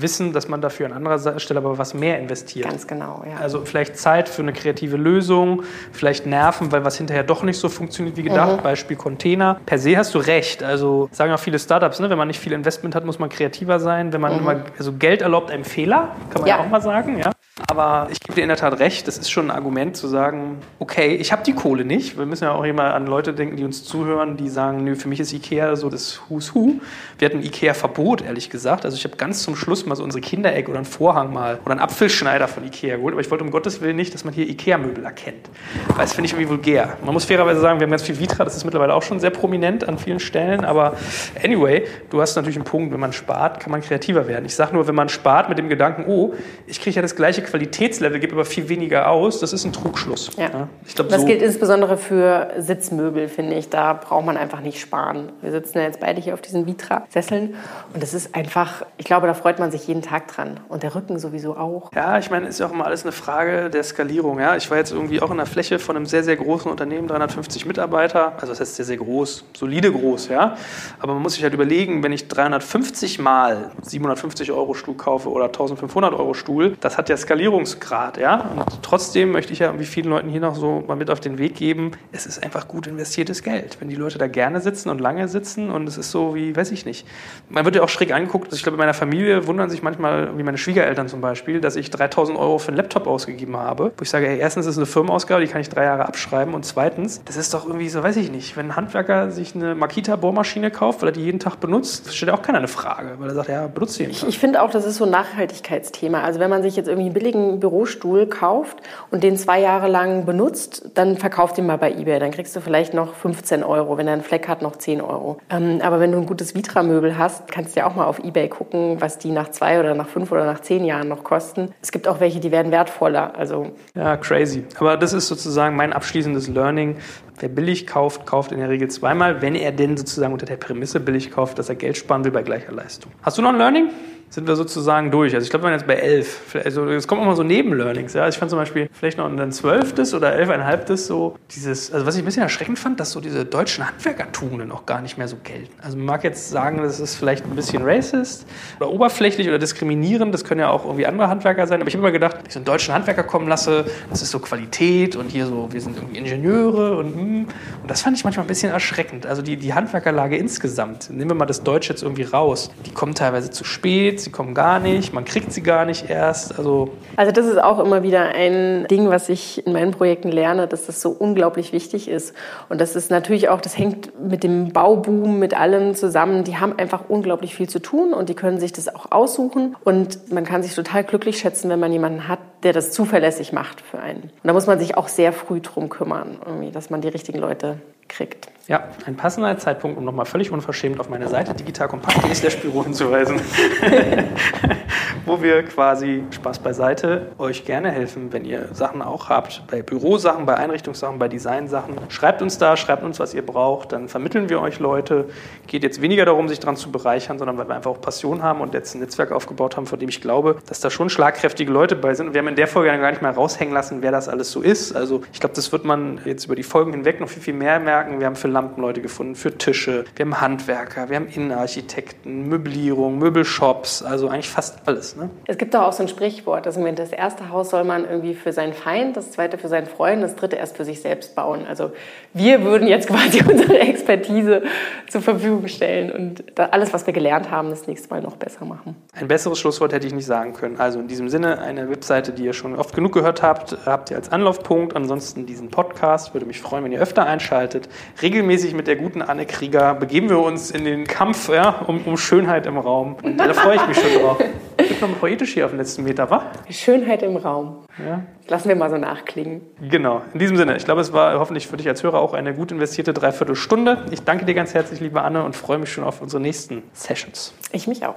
wissen, dass man dafür an anderer Stelle aber was mehr investiert. Ganz genau, ja. Also vielleicht Zeit für eine kreative Lösung, vielleicht Nerven, weil was hinterher doch nicht so funktioniert wie gedacht. Mhm. Beispiel Container. Per se hast du recht. Also sagen auch viele Startups, ne, wenn man nicht viel Investment hat, muss man kreativer sein. Wenn man mhm. immer, also Geld erlaubt einem Fehler, kann man ja. auch mal sagen. Ja. Aber ich gebe dir in der Tat recht, das ist schon ein Argument zu sagen, okay, ich habe die Kohle nicht. Wir müssen ja auch immer an Leute denken, die uns zuhören, die sagen, nö, für mich ist Ikea so das Who's Who. Wir hatten Ikea-Verbot, ehrlich gesagt. Also ich habe ganz zum Schluss mal so unsere Kinderecke oder einen Vorhang mal oder einen Apfelschneider von Ikea geholt. Aber ich wollte um Gottes Willen nicht, dass man hier Ikea-Möbel erkennt. Weil das finde ich irgendwie vulgär. Man muss fairerweise sagen, wir haben ganz viel Vitra, das ist mittlerweile auch schon sehr prominent an vielen Stellen. Aber anyway, du hast natürlich einen Punkt, wenn man spart, kann man kreativer werden. Ich sage nur, wenn man spart mit dem Gedanken, oh, ich kriege ja das gleiche Qualitätslevel, gebe aber viel weniger aus, das ist ein Trugschluss. Ja. ja ich glaub, das so gilt insbesondere für Sitzmöbel, finde ich. Da braucht man einfach nicht sparen. Wir sitzen ja jetzt beide hier auf diesen Vitra-Sesseln und das ist einfach, ich glaube, da freut man sich jeden Tag dran und der Rücken sowieso auch. Ja, ich meine, ist ja auch immer alles eine Frage der Skalierung. Ja? Ich war jetzt irgendwie auch in der Fläche von einem sehr, sehr großen Unternehmen, 350 Mitarbeiter, also das heißt sehr, sehr groß, solide groß, ja. Aber man muss sich halt überlegen, wenn ich 350 mal 750 Euro Stuhl kaufe oder 1500 Euro Stuhl, das hat ja Skalierungsgrad, ja. Und trotzdem möchte ich ja irgendwie vielen Leuten hier noch so mal mit auf den Weg geben, es ist einfach gut investiertes Geld. Wenn die Leute da gerne sitzen und lange sitzen und es ist so wie, weiß ich nicht. Man wird ja auch schräg angeguckt, also ich glaube, in meiner Familie wundern sich manchmal, wie meine Schwiegereltern zum Beispiel, dass ich 3000 Euro für einen Laptop ausgegeben habe, wo ich sage, hey, erstens ist es eine Firmenausgabe, die kann ich drei Jahre abschreiben und zweitens, das ist doch irgendwie so, weiß ich nicht, wenn ein Handwerker sich eine Makita-Bohrmaschine kauft, weil er die jeden Tag benutzt, stellt auch keiner eine Frage, weil er sagt, ja, benutzt Tag. Ich, ich finde auch, das ist so ein Nachhaltigkeitsthema. Also wenn man sich jetzt irgendwie einen billigen Bürostuhl kauft und den zwei Jahre lang benutzt, dann verkauft ihn mal bei Ebay. Dann kriegst du vielleicht noch 15 Euro. Wenn er einen Fleck hat, noch 10 Euro. Ähm, aber wenn du ein gutes Vitra-Möbel hast, kannst du ja auch mal auf Ebay gucken, was die nach zwei oder nach fünf oder nach zehn Jahren noch kosten. Es gibt auch welche, die werden wertvoller. Also ja, crazy. Aber das ist sozusagen mein abschließendes Learning. Wer billig kauft, kauft in der Regel zweimal, wenn er denn sozusagen unter der Prämisse billig kauft, dass er Geld sparen will bei gleicher Leistung. Hast du noch ein Learning? sind wir sozusagen durch. Also ich glaube, wir waren jetzt bei elf. Also es kommen immer so Nebenlearnings. Ja? Also ich fand zum Beispiel vielleicht noch ein zwölftes oder elfeinhalbtes so dieses, also was ich ein bisschen erschreckend fand, dass so diese deutschen Handwerkertugenden auch gar nicht mehr so gelten. Also man mag jetzt sagen, das ist vielleicht ein bisschen racist oder oberflächlich oder diskriminierend. Das können ja auch irgendwie andere Handwerker sein. Aber ich habe immer gedacht, wenn ich so einen deutschen Handwerker kommen lasse, das ist so Qualität und hier so, wir sind irgendwie Ingenieure und hm. Und das fand ich manchmal ein bisschen erschreckend. Also die, die Handwerkerlage insgesamt, nehmen wir mal das Deutsche jetzt irgendwie raus, die kommen teilweise zu spät sie kommen gar nicht, man kriegt sie gar nicht erst. Also, also das ist auch immer wieder ein Ding, was ich in meinen Projekten lerne, dass das so unglaublich wichtig ist. Und das ist natürlich auch, das hängt mit dem Bauboom, mit allem zusammen. Die haben einfach unglaublich viel zu tun und die können sich das auch aussuchen. Und man kann sich total glücklich schätzen, wenn man jemanden hat, der das zuverlässig macht für einen. Und da muss man sich auch sehr früh drum kümmern, dass man die richtigen Leute kriegt. Ja, ein passender Zeitpunkt, um nochmal völlig unverschämt auf meine Seite digitalkompakt.de slash Büro hinzuweisen, <laughs> wo wir quasi Spaß beiseite euch gerne helfen, wenn ihr Sachen auch habt, bei Bürosachen, bei Einrichtungssachen, bei Designsachen. Schreibt uns da, schreibt uns, was ihr braucht, dann vermitteln wir euch Leute. Geht jetzt weniger darum, sich daran zu bereichern, sondern weil wir einfach auch Passion haben und jetzt ein Netzwerk aufgebaut haben, von dem ich glaube, dass da schon schlagkräftige Leute bei sind. Wir haben in der Folge gar nicht mehr raushängen lassen, wer das alles so ist. Also ich glaube, das wird man jetzt über die Folgen hinweg noch viel, viel mehr merken. Wir haben für Lampenleute gefunden, für Tische, wir haben Handwerker, wir haben Innenarchitekten, Möblierung, Möbelshops, also eigentlich fast alles. Ne? Es gibt doch auch so ein Sprichwort, dass das erste Haus soll man irgendwie für seinen Feind, das zweite für seinen Freund, das dritte erst für sich selbst bauen. Also wir würden jetzt <laughs> quasi unsere Expertise zur Verfügung stellen und alles, was wir gelernt haben, das nächste Mal noch besser machen. Ein besseres Schlusswort hätte ich nicht sagen können. Also in diesem Sinne, eine Webseite, die ihr schon oft genug gehört habt, habt ihr als Anlaufpunkt. Ansonsten diesen Podcast. Würde mich freuen, wenn ihr öfter einschaltet regelmäßig mit der guten Anne Krieger begeben wir uns in den Kampf ja, um, um Schönheit im Raum. Und da freue ich mich schon drauf. <laughs> Wird noch poetisch hier auf den letzten Meter, wa? Schönheit im Raum. Ja. Lassen wir mal so nachklingen. Genau. In diesem Sinne, ich glaube, es war hoffentlich für dich als Hörer auch eine gut investierte Dreiviertelstunde. Ich danke dir ganz herzlich, liebe Anne, und freue mich schon auf unsere nächsten Sessions. Ich mich auch.